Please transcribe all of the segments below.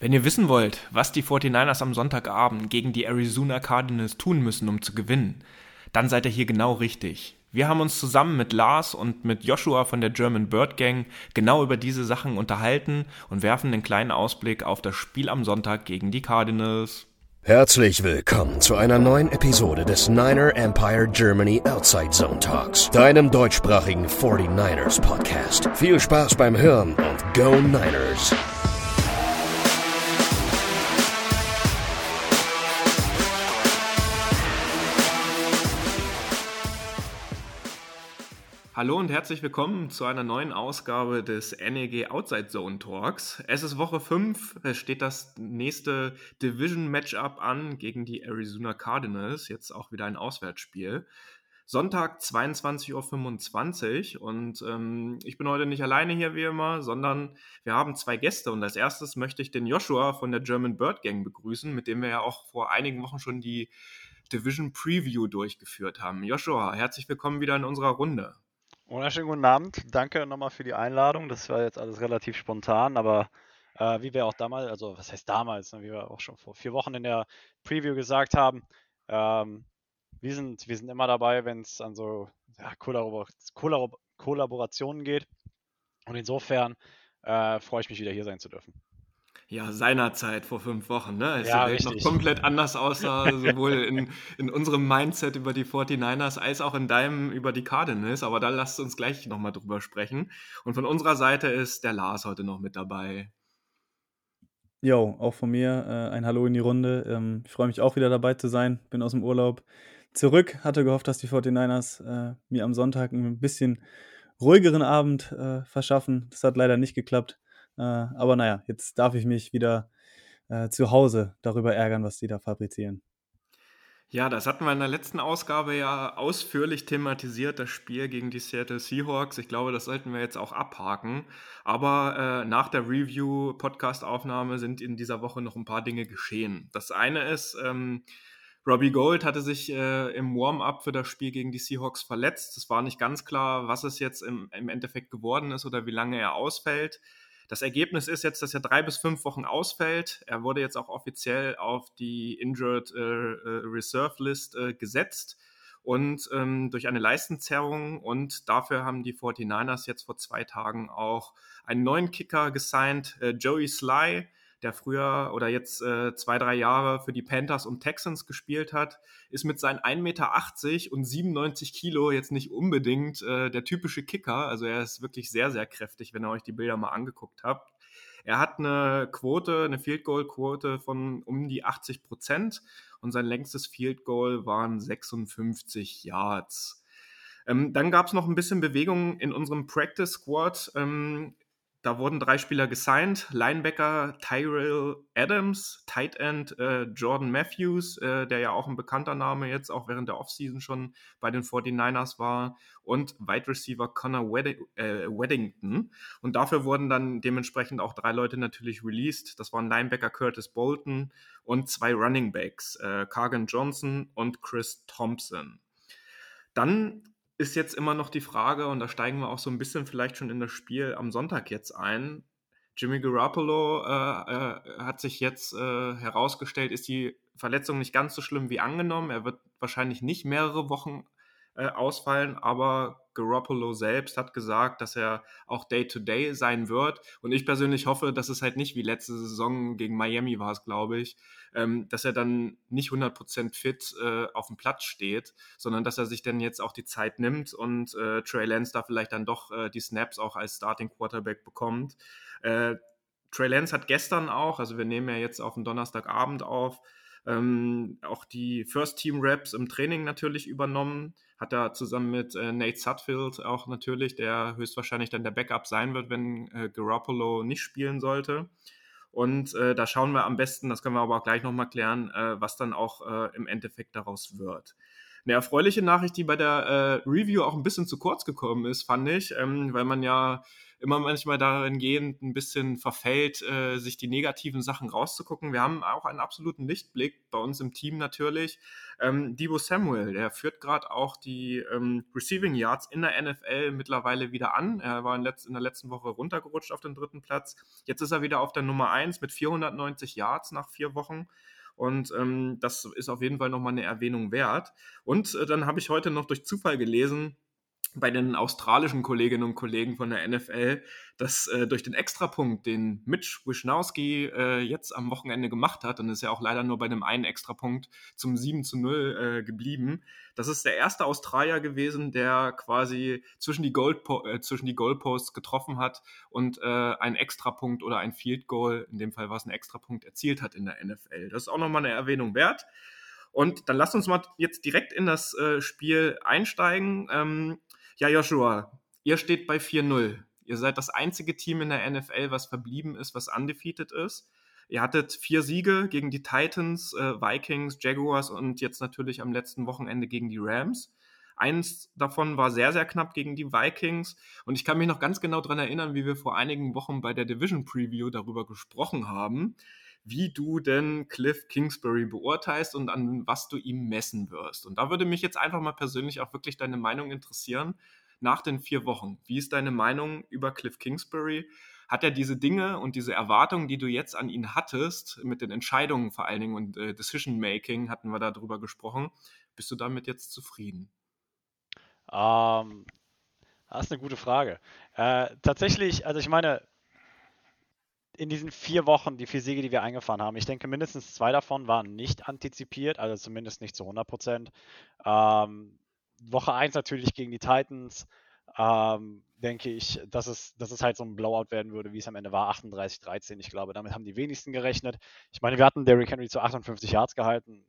Wenn ihr wissen wollt, was die 49ers am Sonntagabend gegen die Arizona Cardinals tun müssen, um zu gewinnen, dann seid ihr hier genau richtig. Wir haben uns zusammen mit Lars und mit Joshua von der German Bird Gang genau über diese Sachen unterhalten und werfen einen kleinen Ausblick auf das Spiel am Sonntag gegen die Cardinals. Herzlich willkommen zu einer neuen Episode des Niner Empire Germany Outside Zone Talks, deinem deutschsprachigen 49ers Podcast. Viel Spaß beim Hören und Go Niners! Hallo und herzlich willkommen zu einer neuen Ausgabe des NEG Outside Zone Talks. Es ist Woche 5, es steht das nächste Division Matchup an gegen die Arizona Cardinals, jetzt auch wieder ein Auswärtsspiel. Sonntag 22.25 Uhr und ähm, ich bin heute nicht alleine hier wie immer, sondern wir haben zwei Gäste und als erstes möchte ich den Joshua von der German Bird Gang begrüßen, mit dem wir ja auch vor einigen Wochen schon die Division Preview durchgeführt haben. Joshua, herzlich willkommen wieder in unserer Runde. Wunderschönen guten Abend. Danke nochmal für die Einladung. Das war jetzt alles relativ spontan, aber äh, wie wir auch damals, also was heißt damals, ne, wie wir auch schon vor vier Wochen in der Preview gesagt haben, ähm, wir, sind, wir sind immer dabei, wenn es an so ja, Kollabor Kollabor Kollaborationen geht. Und insofern äh, freue ich mich wieder hier sein zu dürfen ja, seinerzeit vor fünf Wochen, ne? als ja, die Welt richtig. noch komplett anders aussah, sowohl in, in unserem Mindset über die 49ers als auch in deinem über die Cardinals. Aber da lasst uns gleich nochmal drüber sprechen. Und von unserer Seite ist der Lars heute noch mit dabei. Jo, auch von mir äh, ein Hallo in die Runde. Ähm, ich freue mich auch wieder dabei zu sein. Bin aus dem Urlaub zurück. Hatte gehofft, dass die 49ers äh, mir am Sonntag ein bisschen ruhigeren Abend äh, verschaffen. Das hat leider nicht geklappt. Äh, aber naja, jetzt darf ich mich wieder äh, zu Hause darüber ärgern, was die da fabrizieren. Ja, das hatten wir in der letzten Ausgabe ja ausführlich thematisiert, das Spiel gegen die Seattle Seahawks. Ich glaube, das sollten wir jetzt auch abhaken. Aber äh, nach der Review-Podcast-Aufnahme sind in dieser Woche noch ein paar Dinge geschehen. Das eine ist, ähm, Robbie Gold hatte sich äh, im Warm-up für das Spiel gegen die Seahawks verletzt. Es war nicht ganz klar, was es jetzt im, im Endeffekt geworden ist oder wie lange er ausfällt. Das Ergebnis ist jetzt, dass er drei bis fünf Wochen ausfällt. Er wurde jetzt auch offiziell auf die Injured äh, äh, Reserve List äh, gesetzt und ähm, durch eine Leistenzerrung. Und dafür haben die 49ers jetzt vor zwei Tagen auch einen neuen Kicker gesigned, äh, Joey Sly der früher oder jetzt äh, zwei, drei Jahre für die Panthers und Texans gespielt hat, ist mit seinen 1,80 Meter und 97 Kilo jetzt nicht unbedingt äh, der typische Kicker. Also er ist wirklich sehr, sehr kräftig, wenn ihr euch die Bilder mal angeguckt habt. Er hat eine Quote, eine Field Goal Quote von um die 80 Prozent und sein längstes Field Goal waren 56 Yards. Ähm, dann gab es noch ein bisschen Bewegung in unserem Practice Squad. Ähm, da wurden drei Spieler gesigned: Linebacker Tyrell Adams, Tight End äh, Jordan Matthews, äh, der ja auch ein bekannter Name jetzt auch während der Offseason schon bei den 49ers war, und Wide Receiver Connor Wedding, äh, Weddington. Und dafür wurden dann dementsprechend auch drei Leute natürlich released. Das waren Linebacker Curtis Bolton und zwei Running Backs, äh, Cargan Johnson und Chris Thompson. Dann ist jetzt immer noch die Frage, und da steigen wir auch so ein bisschen vielleicht schon in das Spiel am Sonntag jetzt ein. Jimmy Garoppolo äh, äh, hat sich jetzt äh, herausgestellt, ist die Verletzung nicht ganz so schlimm wie angenommen. Er wird wahrscheinlich nicht mehrere Wochen äh, ausfallen, aber Garoppolo selbst hat gesagt, dass er auch Day-to-Day -Day sein wird. Und ich persönlich hoffe, dass es halt nicht wie letzte Saison gegen Miami war es, glaube ich, ähm, dass er dann nicht 100% fit äh, auf dem Platz steht, sondern dass er sich dann jetzt auch die Zeit nimmt und äh, Trey Lance da vielleicht dann doch äh, die Snaps auch als Starting Quarterback bekommt. Äh, Trey Lance hat gestern auch, also wir nehmen ja jetzt auf den Donnerstagabend auf, ähm, auch die First Team Raps im Training natürlich übernommen. Hat er zusammen mit äh, Nate Sutfield auch natürlich, der höchstwahrscheinlich dann der Backup sein wird, wenn äh, Garoppolo nicht spielen sollte. Und äh, da schauen wir am besten, das können wir aber auch gleich nochmal klären, äh, was dann auch äh, im Endeffekt daraus wird. Eine erfreuliche Nachricht, die bei der äh, Review auch ein bisschen zu kurz gekommen ist, fand ich, ähm, weil man ja immer manchmal darin gehend ein bisschen verfällt, äh, sich die negativen Sachen rauszugucken. Wir haben auch einen absoluten Lichtblick bei uns im Team natürlich. Ähm, Debo Samuel, der führt gerade auch die ähm, Receiving Yards in der NFL mittlerweile wieder an. Er war in, letz in der letzten Woche runtergerutscht auf den dritten Platz. Jetzt ist er wieder auf der Nummer 1 mit 490 Yards nach vier Wochen. Und ähm, das ist auf jeden Fall nochmal eine Erwähnung wert. Und äh, dann habe ich heute noch durch Zufall gelesen, bei den australischen Kolleginnen und Kollegen von der NFL, dass äh, durch den Extrapunkt, den Mitch Wischnowski äh, jetzt am Wochenende gemacht hat, und ist ja auch leider nur bei dem einen Extrapunkt zum 7 zu 0 äh, geblieben, das ist der erste Australier gewesen, der quasi zwischen die, Goldpo äh, zwischen die Goalposts getroffen hat und äh, einen Extrapunkt oder ein Field Goal, in dem Fall war es ein Extrapunkt, erzielt hat in der NFL. Das ist auch nochmal eine Erwähnung wert. Und dann lasst uns mal jetzt direkt in das äh, Spiel einsteigen. Ähm, ja, Joshua, ihr steht bei 4-0. Ihr seid das einzige Team in der NFL, was verblieben ist, was undefeated ist. Ihr hattet vier Siege gegen die Titans, äh, Vikings, Jaguars und jetzt natürlich am letzten Wochenende gegen die Rams. Eins davon war sehr, sehr knapp gegen die Vikings. Und ich kann mich noch ganz genau daran erinnern, wie wir vor einigen Wochen bei der Division Preview darüber gesprochen haben wie du denn Cliff Kingsbury beurteilst und an was du ihm messen wirst. Und da würde mich jetzt einfach mal persönlich auch wirklich deine Meinung interessieren nach den vier Wochen. Wie ist deine Meinung über Cliff Kingsbury? Hat er diese Dinge und diese Erwartungen, die du jetzt an ihn hattest, mit den Entscheidungen vor allen Dingen und äh, Decision Making, hatten wir darüber gesprochen, bist du damit jetzt zufrieden? Ähm, das ist eine gute Frage. Äh, tatsächlich, also ich meine, in diesen vier Wochen, die vier Siege, die wir eingefahren haben, ich denke, mindestens zwei davon waren nicht antizipiert, also zumindest nicht zu 100 Prozent. Ähm, Woche 1 natürlich gegen die Titans, ähm, denke ich, dass es, dass es halt so ein Blowout werden würde, wie es am Ende war, 38-13. Ich glaube, damit haben die wenigsten gerechnet. Ich meine, wir hatten Derrick Henry zu 58 Yards gehalten.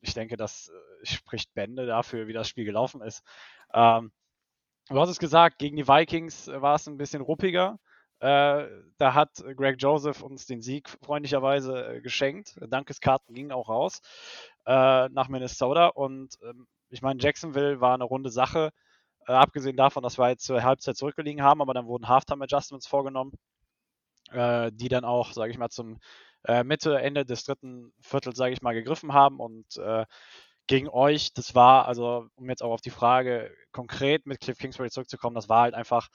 Ich denke, das äh, spricht Bände dafür, wie das Spiel gelaufen ist. Ähm, du hast es gesagt, gegen die Vikings war es ein bisschen ruppiger. Äh, da hat Greg Joseph uns den Sieg freundlicherweise äh, geschenkt. Dankeskarten gingen auch raus äh, nach Minnesota. Und ähm, ich meine, Jacksonville war eine runde Sache. Äh, abgesehen davon, dass wir jetzt zur Halbzeit zurückgelegen haben, aber dann wurden Halftime-Adjustments vorgenommen, äh, die dann auch, sage ich mal, zum Mitte, Ende des dritten Viertels, sage ich mal, gegriffen haben. Und gegen euch, das war, also um jetzt auch auf die Frage konkret mit Cliff Kingsbury zurückzukommen, das war halt einfach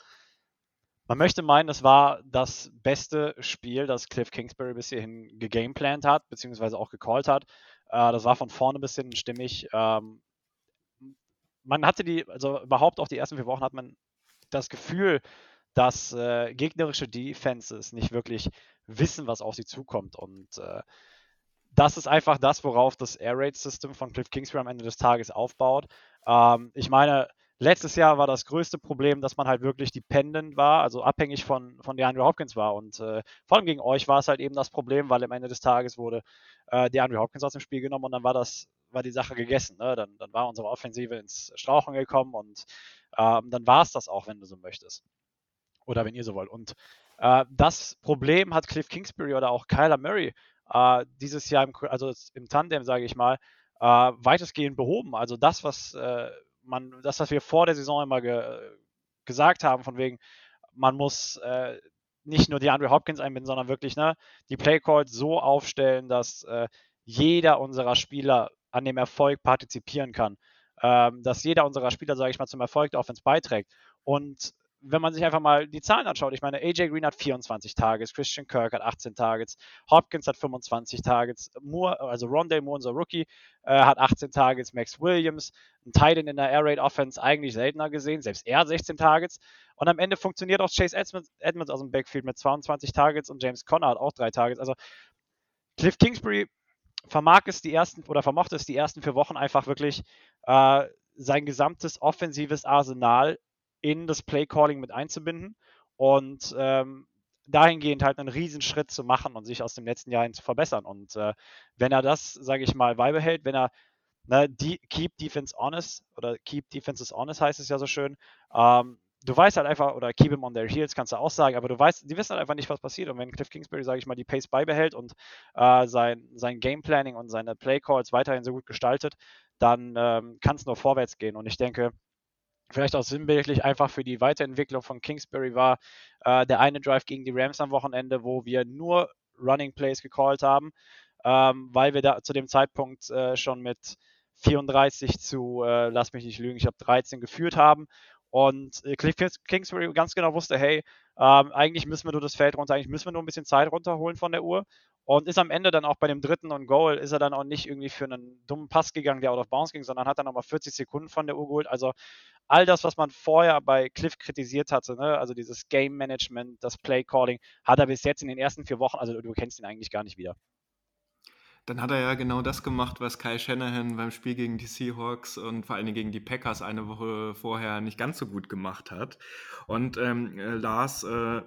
man möchte meinen, es war das beste Spiel, das Cliff Kingsbury bis hierhin gegameplant hat, beziehungsweise auch gecallt hat. Äh, das war von vorne bis hinten stimmig. Ähm, man hatte die, also überhaupt auch die ersten vier Wochen hat man das Gefühl, dass äh, gegnerische Defenses nicht wirklich wissen, was auf sie zukommt. Und äh, das ist einfach das, worauf das Air Raid System von Cliff Kingsbury am Ende des Tages aufbaut. Ähm, ich meine, Letztes Jahr war das größte Problem, dass man halt wirklich dependent war, also abhängig von, von DeAndre Hopkins war. Und äh, vor allem gegen euch war es halt eben das Problem, weil am Ende des Tages wurde äh, DeAndre Hopkins aus dem Spiel genommen und dann war das, war die Sache gegessen. Ne? Dann, dann war unsere Offensive ins Strauchen gekommen und ähm, dann war es das auch, wenn du so möchtest. Oder wenn ihr so wollt. Und äh, das Problem hat Cliff Kingsbury oder auch Kyler Murray äh, dieses Jahr, im, also im Tandem, sage ich mal, äh, weitestgehend behoben. Also das, was äh, man, das, was wir vor der Saison immer ge, gesagt haben, von wegen, man muss äh, nicht nur die Andrew Hopkins einbinden, sondern wirklich ne, die Playcalls so aufstellen, dass äh, jeder unserer Spieler an dem Erfolg partizipieren kann. Ähm, dass jeder unserer Spieler, sage ich mal, zum Erfolg der Offense beiträgt. Und wenn man sich einfach mal die Zahlen anschaut, ich meine, AJ Green hat 24 Targets, Christian Kirk hat 18 Targets, Hopkins hat 25 Targets, Moore, also Rondale Moore, unser Rookie, äh, hat 18 Targets, Max Williams, ein Titan in der Air Raid Offense eigentlich seltener gesehen, selbst er hat 16 Targets. Und am Ende funktioniert auch Chase Edmonds, Edmonds aus dem Backfield mit 22 Targets und James Conner hat auch drei Targets. Also Cliff Kingsbury vermag es die ersten oder vermochte es die ersten vier Wochen einfach wirklich äh, sein gesamtes offensives Arsenal in das Play-Calling mit einzubinden und ähm, dahingehend halt einen Riesenschritt zu machen und sich aus dem letzten Jahr hin zu verbessern. Und äh, wenn er das, sage ich mal, beibehält, wenn er ne, die, Keep Defense Honest oder Keep Defenses Honest heißt es ja so schön, ähm, du weißt halt einfach, oder Keep him on their heels kannst du auch sagen, aber du weißt, die wissen halt einfach nicht, was passiert. Und wenn Cliff Kingsbury, sage ich mal, die Pace beibehält und äh, sein, sein Game Planning und seine Play Calls weiterhin so gut gestaltet, dann ähm, kann es nur vorwärts gehen. Und ich denke, vielleicht auch sinnbildlich einfach für die Weiterentwicklung von Kingsbury war äh, der eine Drive gegen die Rams am Wochenende, wo wir nur Running Plays gecallt haben, ähm, weil wir da zu dem Zeitpunkt äh, schon mit 34 zu, äh, lass mich nicht lügen, ich habe 13 geführt haben und äh, Kingsbury ganz genau wusste, hey, ähm, eigentlich müssen wir nur das Feld runter, eigentlich müssen wir nur ein bisschen Zeit runterholen von der Uhr. Und ist am Ende dann auch bei dem dritten und Goal, ist er dann auch nicht irgendwie für einen dummen Pass gegangen, der out of bounds ging, sondern hat dann nochmal 40 Sekunden von der Uhr geholt. Also all das, was man vorher bei Cliff kritisiert hatte, ne? also dieses Game Management, das Play Calling, hat er bis jetzt in den ersten vier Wochen, also du kennst ihn eigentlich gar nicht wieder. Dann hat er ja genau das gemacht, was Kai Shanahan beim Spiel gegen die Seahawks und vor allem gegen die Packers eine Woche vorher nicht ganz so gut gemacht hat. Und ähm, äh, Lars, äh,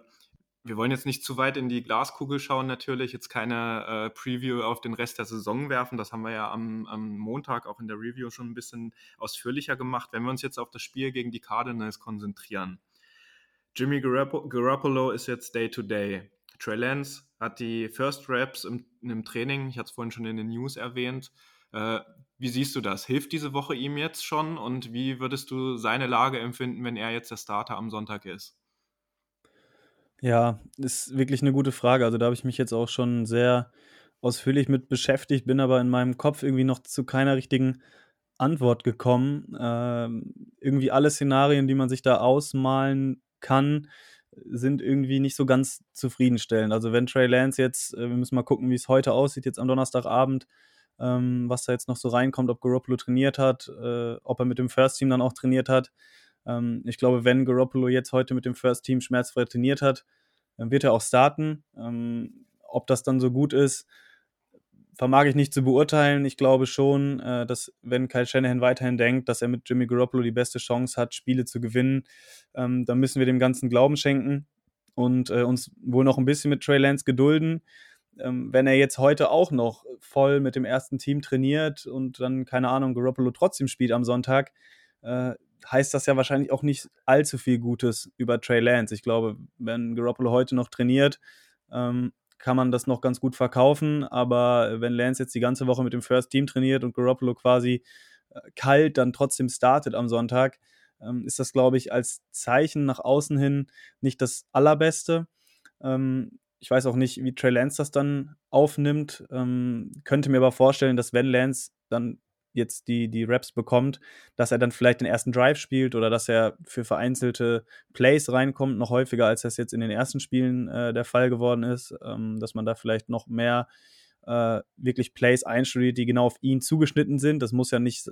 wir wollen jetzt nicht zu weit in die Glaskugel schauen, natürlich, jetzt keine äh, Preview auf den Rest der Saison werfen. Das haben wir ja am, am, Montag auch in der Review schon ein bisschen ausführlicher gemacht. Wenn wir uns jetzt auf das Spiel gegen die Cardinals konzentrieren. Jimmy Garoppolo ist jetzt Day-to-Day. -Day. Trey Lance hat die First Reps im, im Training, ich hatte es vorhin schon in den News erwähnt. Äh, wie siehst du das? Hilft diese Woche ihm jetzt schon und wie würdest du seine Lage empfinden, wenn er jetzt der Starter am Sonntag ist? Ja, ist wirklich eine gute Frage. Also da habe ich mich jetzt auch schon sehr ausführlich mit beschäftigt, bin aber in meinem Kopf irgendwie noch zu keiner richtigen Antwort gekommen. Ähm, irgendwie alle Szenarien, die man sich da ausmalen kann, sind irgendwie nicht so ganz zufriedenstellend. Also wenn Trey Lance jetzt, äh, wir müssen mal gucken, wie es heute aussieht, jetzt am Donnerstagabend, ähm, was da jetzt noch so reinkommt, ob Garoppolo trainiert hat, äh, ob er mit dem First Team dann auch trainiert hat. Ähm, ich glaube, wenn Garoppolo jetzt heute mit dem First Team schmerzfrei trainiert hat, dann wird er auch starten. Ähm, ob das dann so gut ist, vermag ich nicht zu beurteilen. Ich glaube schon, äh, dass wenn Kyle Shanahan weiterhin denkt, dass er mit Jimmy Garoppolo die beste Chance hat, Spiele zu gewinnen, ähm, dann müssen wir dem Ganzen Glauben schenken und äh, uns wohl noch ein bisschen mit Trey Lance gedulden. Ähm, wenn er jetzt heute auch noch voll mit dem ersten Team trainiert und dann, keine Ahnung, Garoppolo trotzdem spielt am Sonntag, äh, heißt das ja wahrscheinlich auch nicht allzu viel Gutes über Trey Lance. Ich glaube, wenn Garoppolo heute noch trainiert, ähm, kann man das noch ganz gut verkaufen. Aber wenn Lance jetzt die ganze Woche mit dem First Team trainiert und Garoppolo quasi äh, kalt dann trotzdem startet am Sonntag, ähm, ist das, glaube ich, als Zeichen nach außen hin nicht das Allerbeste. Ähm, ich weiß auch nicht, wie Trey Lance das dann aufnimmt. Ähm, könnte mir aber vorstellen, dass wenn Lance dann jetzt die, die Raps bekommt, dass er dann vielleicht den ersten Drive spielt oder dass er für vereinzelte Plays reinkommt, noch häufiger, als das jetzt in den ersten Spielen äh, der Fall geworden ist, ähm, dass man da vielleicht noch mehr äh, wirklich Plays einstudiert, die genau auf ihn zugeschnitten sind. Das muss ja nicht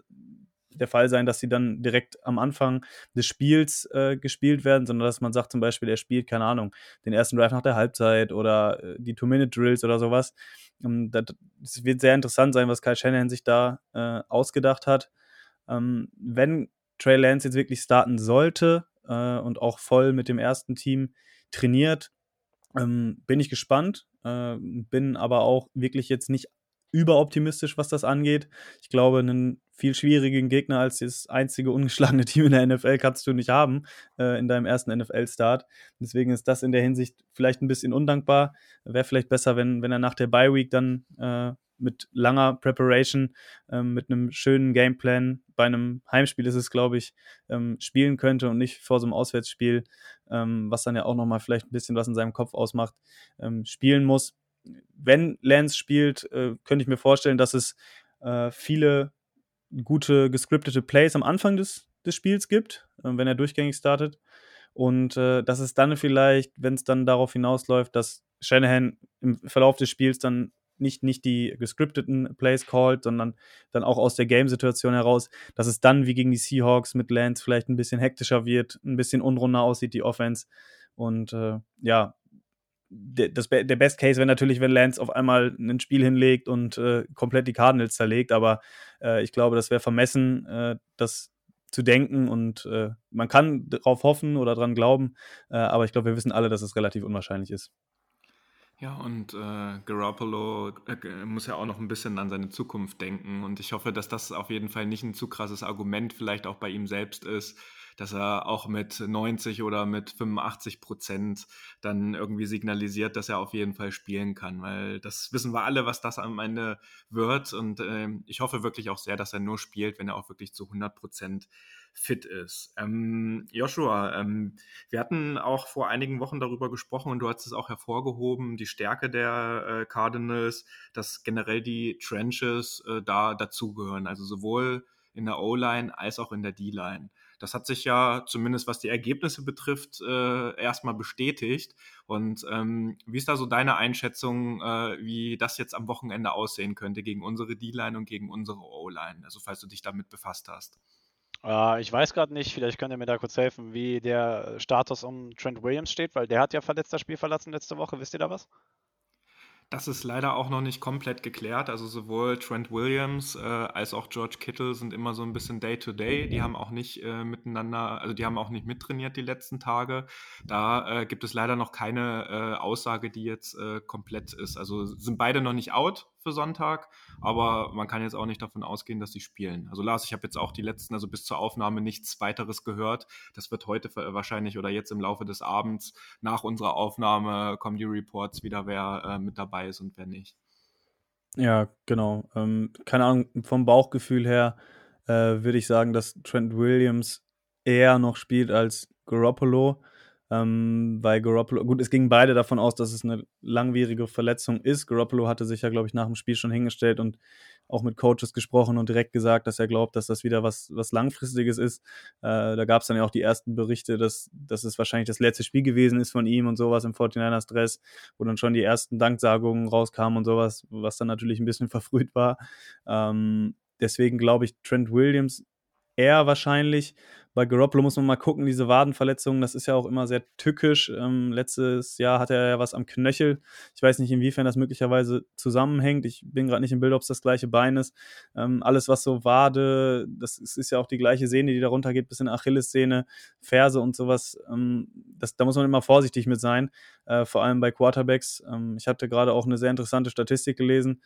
der Fall sein, dass sie dann direkt am Anfang des Spiels äh, gespielt werden, sondern dass man sagt zum Beispiel, er spielt, keine Ahnung, den ersten Drive nach der Halbzeit oder äh, die Two-Minute-Drills oder sowas. Ähm, das wird sehr interessant sein, was Kyle Shanahan sich da äh, ausgedacht hat. Ähm, wenn Trey Lance jetzt wirklich starten sollte äh, und auch voll mit dem ersten Team trainiert, ähm, bin ich gespannt, äh, bin aber auch wirklich jetzt nicht überoptimistisch, was das angeht. Ich glaube, einen viel schwierigen Gegner als das einzige ungeschlagene Team in der NFL kannst du nicht haben äh, in deinem ersten NFL-Start. Deswegen ist das in der Hinsicht vielleicht ein bisschen undankbar. Wäre vielleicht besser, wenn, wenn er nach der Bye-Week dann äh, mit langer Preparation, ähm, mit einem schönen Gameplan bei einem Heimspiel ist es, glaube ich, ähm, spielen könnte und nicht vor so einem Auswärtsspiel, ähm, was dann ja auch nochmal vielleicht ein bisschen was in seinem Kopf ausmacht, ähm, spielen muss wenn Lance spielt, äh, könnte ich mir vorstellen, dass es äh, viele gute gescriptete Plays am Anfang des, des Spiels gibt, äh, wenn er durchgängig startet. Und äh, dass es dann vielleicht, wenn es dann darauf hinausläuft, dass Shanahan im Verlauf des Spiels dann nicht, nicht die gescripteten Plays callt, sondern dann auch aus der Game-Situation heraus, dass es dann wie gegen die Seahawks mit Lance vielleicht ein bisschen hektischer wird, ein bisschen unrunder aussieht, die Offense. Und äh, ja, der, das, der Best Case wäre natürlich, wenn Lance auf einmal ein Spiel hinlegt und äh, komplett die Cardinals zerlegt, aber äh, ich glaube, das wäre vermessen, äh, das zu denken. Und äh, man kann darauf hoffen oder dran glauben, äh, aber ich glaube, wir wissen alle, dass es relativ unwahrscheinlich ist. Ja, und äh, Garoppolo äh, muss ja auch noch ein bisschen an seine Zukunft denken. Und ich hoffe, dass das auf jeden Fall nicht ein zu krasses Argument vielleicht auch bei ihm selbst ist, dass er auch mit 90 oder mit 85 Prozent dann irgendwie signalisiert, dass er auf jeden Fall spielen kann, weil das wissen wir alle, was das am Ende wird und äh, ich hoffe wirklich auch sehr, dass er nur spielt, wenn er auch wirklich zu 100 Prozent fit ist. Ähm, Joshua, ähm, wir hatten auch vor einigen Wochen darüber gesprochen und du hast es auch hervorgehoben, die Stärke der äh, Cardinals, dass generell die Trenches äh, da dazugehören, also sowohl in der O-Line als auch in der D-Line. Das hat sich ja zumindest was die Ergebnisse betrifft äh, erstmal bestätigt. Und ähm, wie ist da so deine Einschätzung, äh, wie das jetzt am Wochenende aussehen könnte gegen unsere D-Line und gegen unsere O-Line? Also falls du dich damit befasst hast. Äh, ich weiß gerade nicht, vielleicht könnt ihr mir da kurz helfen, wie der Status um Trent Williams steht, weil der hat ja verletzt das Spiel verlassen letzte Woche. Wisst ihr da was? Das ist leider auch noch nicht komplett geklärt. Also sowohl Trent Williams äh, als auch George Kittle sind immer so ein bisschen Day-to-Day. -Day. Die haben auch nicht äh, miteinander, also die haben auch nicht mittrainiert die letzten Tage. Da äh, gibt es leider noch keine äh, Aussage, die jetzt äh, komplett ist. Also sind beide noch nicht out für Sonntag, aber man kann jetzt auch nicht davon ausgehen, dass sie spielen. Also Lars, ich habe jetzt auch die letzten, also bis zur Aufnahme nichts weiteres gehört. Das wird heute wahrscheinlich oder jetzt im Laufe des Abends nach unserer Aufnahme kommen die Reports wieder, wer äh, mit dabei ist und wer nicht. Ja, genau. Ähm, keine Ahnung, vom Bauchgefühl her äh, würde ich sagen, dass Trent Williams eher noch spielt als Garoppolo. Ähm, bei Garoppolo, gut, es gingen beide davon aus, dass es eine langwierige Verletzung ist. Garoppolo hatte sich ja, glaube ich, nach dem Spiel schon hingestellt und auch mit Coaches gesprochen und direkt gesagt, dass er glaubt, dass das wieder was, was Langfristiges ist. Äh, da gab es dann ja auch die ersten Berichte, dass, dass es wahrscheinlich das letzte Spiel gewesen ist von ihm und sowas im 49ers Dress, wo dann schon die ersten Danksagungen rauskamen und sowas, was dann natürlich ein bisschen verfrüht war. Ähm, deswegen glaube ich, Trent Williams eher wahrscheinlich. Bei Garoppolo muss man mal gucken, diese Wadenverletzungen, das ist ja auch immer sehr tückisch. Ähm, letztes Jahr hatte er ja was am Knöchel. Ich weiß nicht, inwiefern das möglicherweise zusammenhängt. Ich bin gerade nicht im Bild, ob es das gleiche Bein ist. Ähm, alles, was so Wade, das ist, ist, ja auch die gleiche Sehne, die darunter geht, bis in Achillessehne, Ferse und sowas. Ähm, das, da muss man immer vorsichtig mit sein, äh, vor allem bei Quarterbacks. Ähm, ich hatte gerade auch eine sehr interessante Statistik gelesen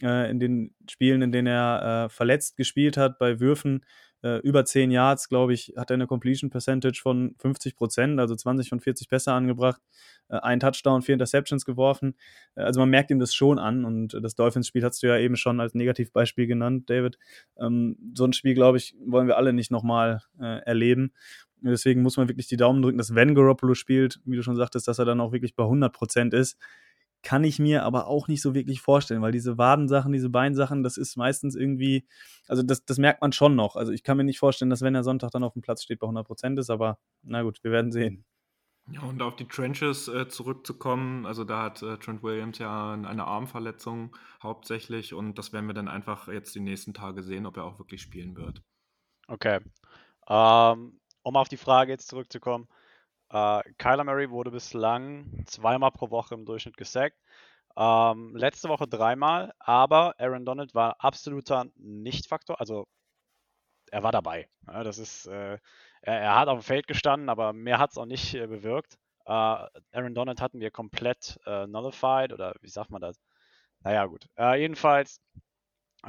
äh, in den Spielen, in denen er äh, verletzt gespielt hat, bei Würfen äh, über 10 Yards, glaube ich, hat er eine Completion Percentage von 50 Prozent, also 20 von 40 Pässe angebracht, äh, ein Touchdown, vier Interceptions geworfen. Äh, also man merkt ihm das schon an und das Dolphins-Spiel hast du ja eben schon als Negativbeispiel genannt, David. Ähm, so ein Spiel, glaube ich, wollen wir alle nicht nochmal äh, erleben. Deswegen muss man wirklich die Daumen drücken, dass wenn Garoppolo spielt, wie du schon sagtest, dass er dann auch wirklich bei 100 Prozent ist kann ich mir aber auch nicht so wirklich vorstellen, weil diese Wadensachen, diese Beinsachen, das ist meistens irgendwie, also das, das merkt man schon noch. Also ich kann mir nicht vorstellen, dass wenn er Sonntag dann auf dem Platz steht, bei 100 Prozent ist, aber na gut, wir werden sehen. Ja, und auf die Trenches äh, zurückzukommen, also da hat äh, Trent Williams ja eine Armverletzung hauptsächlich und das werden wir dann einfach jetzt die nächsten Tage sehen, ob er auch wirklich spielen wird. Okay. Ähm, um auf die Frage jetzt zurückzukommen, äh, Kyler Murray wurde bislang zweimal pro Woche im Durchschnitt gesackt. Ähm, letzte Woche dreimal, aber Aaron Donald war absoluter Nicht-Faktor. Also er war dabei. Ja, das ist, äh, er, er, hat auf dem Feld gestanden, aber mehr hat es auch nicht äh, bewirkt. Äh, Aaron Donald hatten wir komplett äh, nullified oder wie sagt man das? Naja, gut. Äh, jedenfalls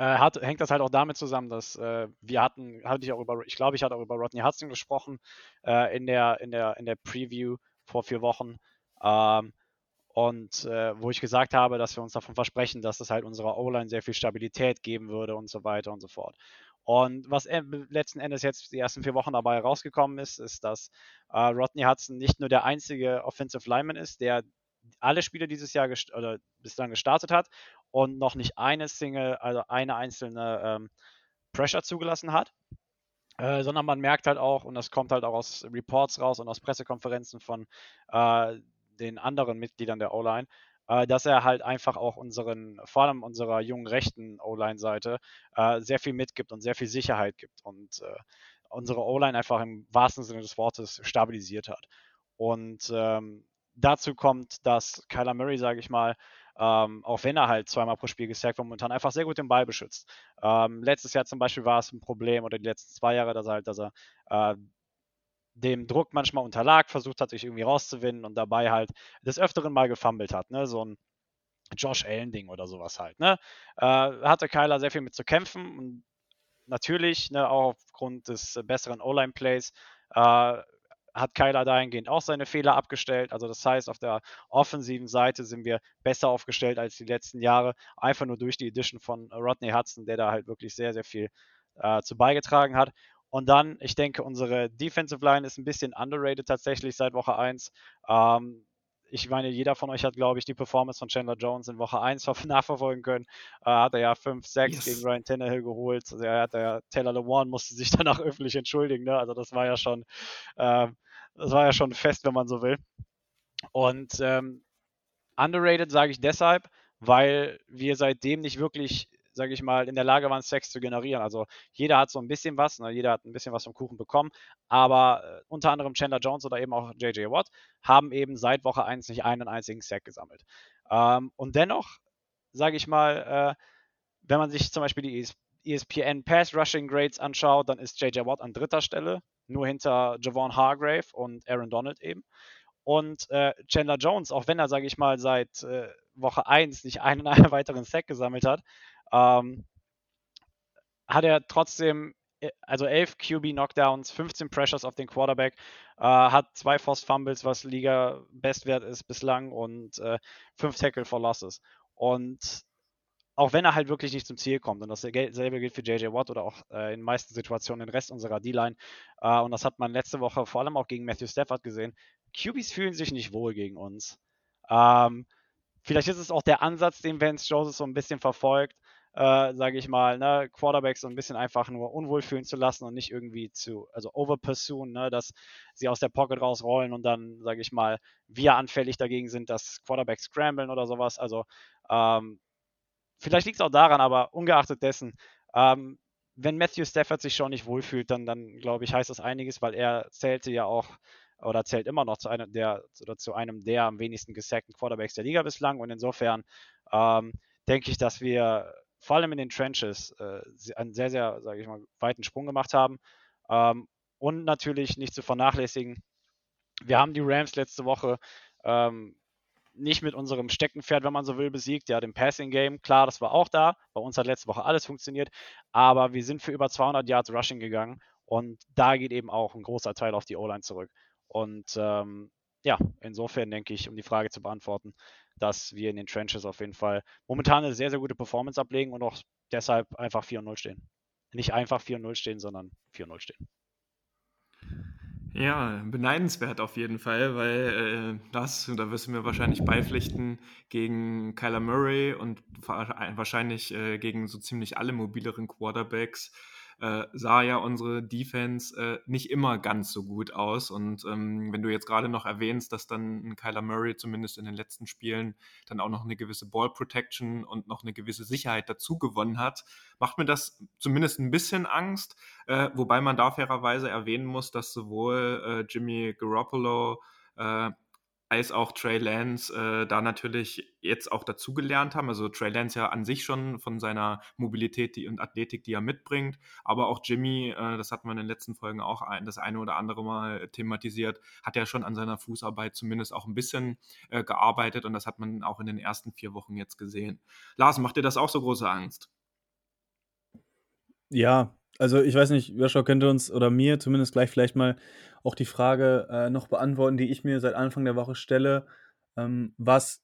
hat, hängt das halt auch damit zusammen, dass äh, wir hatten, hatte ich auch über, ich glaube, ich hatte auch über Rodney Hudson gesprochen äh, in, der, in, der, in der Preview vor vier Wochen. Ähm, und äh, wo ich gesagt habe, dass wir uns davon versprechen, dass es halt unserer O-Line sehr viel Stabilität geben würde und so weiter und so fort. Und was letzten Endes jetzt die ersten vier Wochen dabei rausgekommen ist, ist, dass äh, Rodney Hudson nicht nur der einzige Offensive Lineman ist, der alle Spiele dieses Jahr oder bislang gestartet hat und noch nicht eine Single, also eine einzelne ähm, Pressure zugelassen hat. Äh, sondern man merkt halt auch, und das kommt halt auch aus Reports raus und aus Pressekonferenzen von äh, den anderen Mitgliedern der O-Line, äh, dass er halt einfach auch unseren, vor allem unserer jungen rechten O-Line-Seite, äh, sehr viel mitgibt und sehr viel Sicherheit gibt und äh, unsere O-Line einfach im wahrsten Sinne des Wortes stabilisiert hat. Und ähm, dazu kommt, dass Kyler Murray, sage ich mal, ähm, auch wenn er halt zweimal pro Spiel gesackt wird, momentan einfach sehr gut den Ball beschützt. Ähm, letztes Jahr zum Beispiel war es ein Problem oder die letzten zwei Jahre, dass er halt, dass er äh, dem Druck manchmal unterlag, versucht hat, sich irgendwie rauszuwinden und dabei halt des Öfteren mal gefummelt hat. Ne? So ein Josh Allen-Ding oder sowas halt. Ne? Äh, hatte Kyler sehr viel mit zu kämpfen und natürlich, ne, auch aufgrund des besseren O-Line-Plays, äh, hat Kyler dahingehend auch seine Fehler abgestellt. Also das heißt, auf der offensiven Seite sind wir besser aufgestellt als die letzten Jahre, einfach nur durch die Edition von Rodney Hudson, der da halt wirklich sehr, sehr viel äh, zu beigetragen hat. Und dann, ich denke, unsere Defensive Line ist ein bisschen underrated tatsächlich seit Woche 1. Ähm, ich meine, jeder von euch hat, glaube ich, die Performance von Chandler Jones in Woche 1 nachverfolgen können. Äh, hat er ja 5, 6 yes. gegen Ryan Tannehill geholt. Also er hat ja, Taylor Lewan musste sich danach öffentlich entschuldigen. Ne? Also das war ja schon, äh, das war ja schon fest, wenn man so will. Und ähm, underrated sage ich deshalb, weil wir seitdem nicht wirklich sage ich mal, in der Lage waren, Sex zu generieren. Also jeder hat so ein bisschen was, ne? jeder hat ein bisschen was vom Kuchen bekommen, aber äh, unter anderem Chandler Jones oder eben auch JJ Watt haben eben seit Woche 1 nicht einen einzigen Sack gesammelt. Ähm, und dennoch, sage ich mal, äh, wenn man sich zum Beispiel die ESPN Pass Rushing Grades anschaut, dann ist JJ Watt an dritter Stelle, nur hinter Javon Hargrave und Aaron Donald eben. Und äh, Chandler Jones, auch wenn er, sage ich mal, seit äh, Woche 1 nicht einen, einen weiteren Sack gesammelt hat, ähm, hat er trotzdem, äh, also 11 QB-Knockdowns, 15 Pressures auf den Quarterback, äh, hat zwei Forced Fumbles, was Liga-Bestwert ist bislang und äh, fünf Tackle for Losses. Und auch wenn er halt wirklich nicht zum Ziel kommt, und dasselbe gilt für JJ Watt oder auch äh, in meisten Situationen den Rest unserer D-Line, äh, und das hat man letzte Woche vor allem auch gegen Matthew Stafford gesehen, QBs fühlen sich nicht wohl gegen uns. Ähm, vielleicht ist es auch der Ansatz, den Vance Joseph so ein bisschen verfolgt, äh, sage ich mal, ne, Quarterbacks so ein bisschen einfach nur unwohl fühlen zu lassen und nicht irgendwie zu, also overpursuen, ne, dass sie aus der Pocket rausrollen und dann, sage ich mal, wir anfällig dagegen sind, dass Quarterbacks scramblen oder sowas. Also ähm, vielleicht liegt es auch daran, aber ungeachtet dessen, ähm, wenn Matthew Stafford sich schon nicht wohlfühlt, dann, dann glaube ich, heißt das einiges, weil er zählte ja auch oder zählt immer noch zu einem der oder zu einem der am wenigsten gesackten Quarterbacks der Liga bislang und insofern ähm, denke ich, dass wir vor allem in den Trenches äh, einen sehr, sehr, sage ich mal, weiten Sprung gemacht haben. Ähm, und natürlich nicht zu vernachlässigen, wir haben die Rams letzte Woche ähm, nicht mit unserem Steckenpferd, wenn man so will, besiegt. Ja, dem Passing Game, klar, das war auch da. Bei uns hat letzte Woche alles funktioniert. Aber wir sind für über 200 Yards Rushing gegangen. Und da geht eben auch ein großer Teil auf die O-Line zurück. Und ähm, ja, insofern denke ich, um die Frage zu beantworten, dass wir in den Trenches auf jeden Fall momentan eine sehr, sehr gute Performance ablegen und auch deshalb einfach 4-0 stehen. Nicht einfach 4-0 stehen, sondern 4-0 stehen. Ja, beneidenswert auf jeden Fall, weil äh, das, da wirst du mir wahrscheinlich beipflichten, gegen Kyler Murray und wahrscheinlich äh, gegen so ziemlich alle mobileren Quarterbacks äh, sah ja unsere Defense äh, nicht immer ganz so gut aus. Und ähm, wenn du jetzt gerade noch erwähnst, dass dann Kyler Murray zumindest in den letzten Spielen dann auch noch eine gewisse Ball Protection und noch eine gewisse Sicherheit dazu gewonnen hat, macht mir das zumindest ein bisschen Angst. Äh, wobei man da fairerweise erwähnen muss, dass sowohl äh, Jimmy Garoppolo äh, als auch Trey Lance äh, da natürlich jetzt auch dazugelernt haben. Also Trey Lance ja an sich schon von seiner Mobilität die, und Athletik, die er mitbringt, aber auch Jimmy, äh, das hatten wir in den letzten Folgen auch ein, das eine oder andere Mal thematisiert, hat ja schon an seiner Fußarbeit zumindest auch ein bisschen äh, gearbeitet und das hat man auch in den ersten vier Wochen jetzt gesehen. Lars, macht dir das auch so große Angst? Ja, also ich weiß nicht, Joshua könnte uns oder mir zumindest gleich vielleicht mal auch die Frage äh, noch beantworten, die ich mir seit Anfang der Woche stelle, ähm, was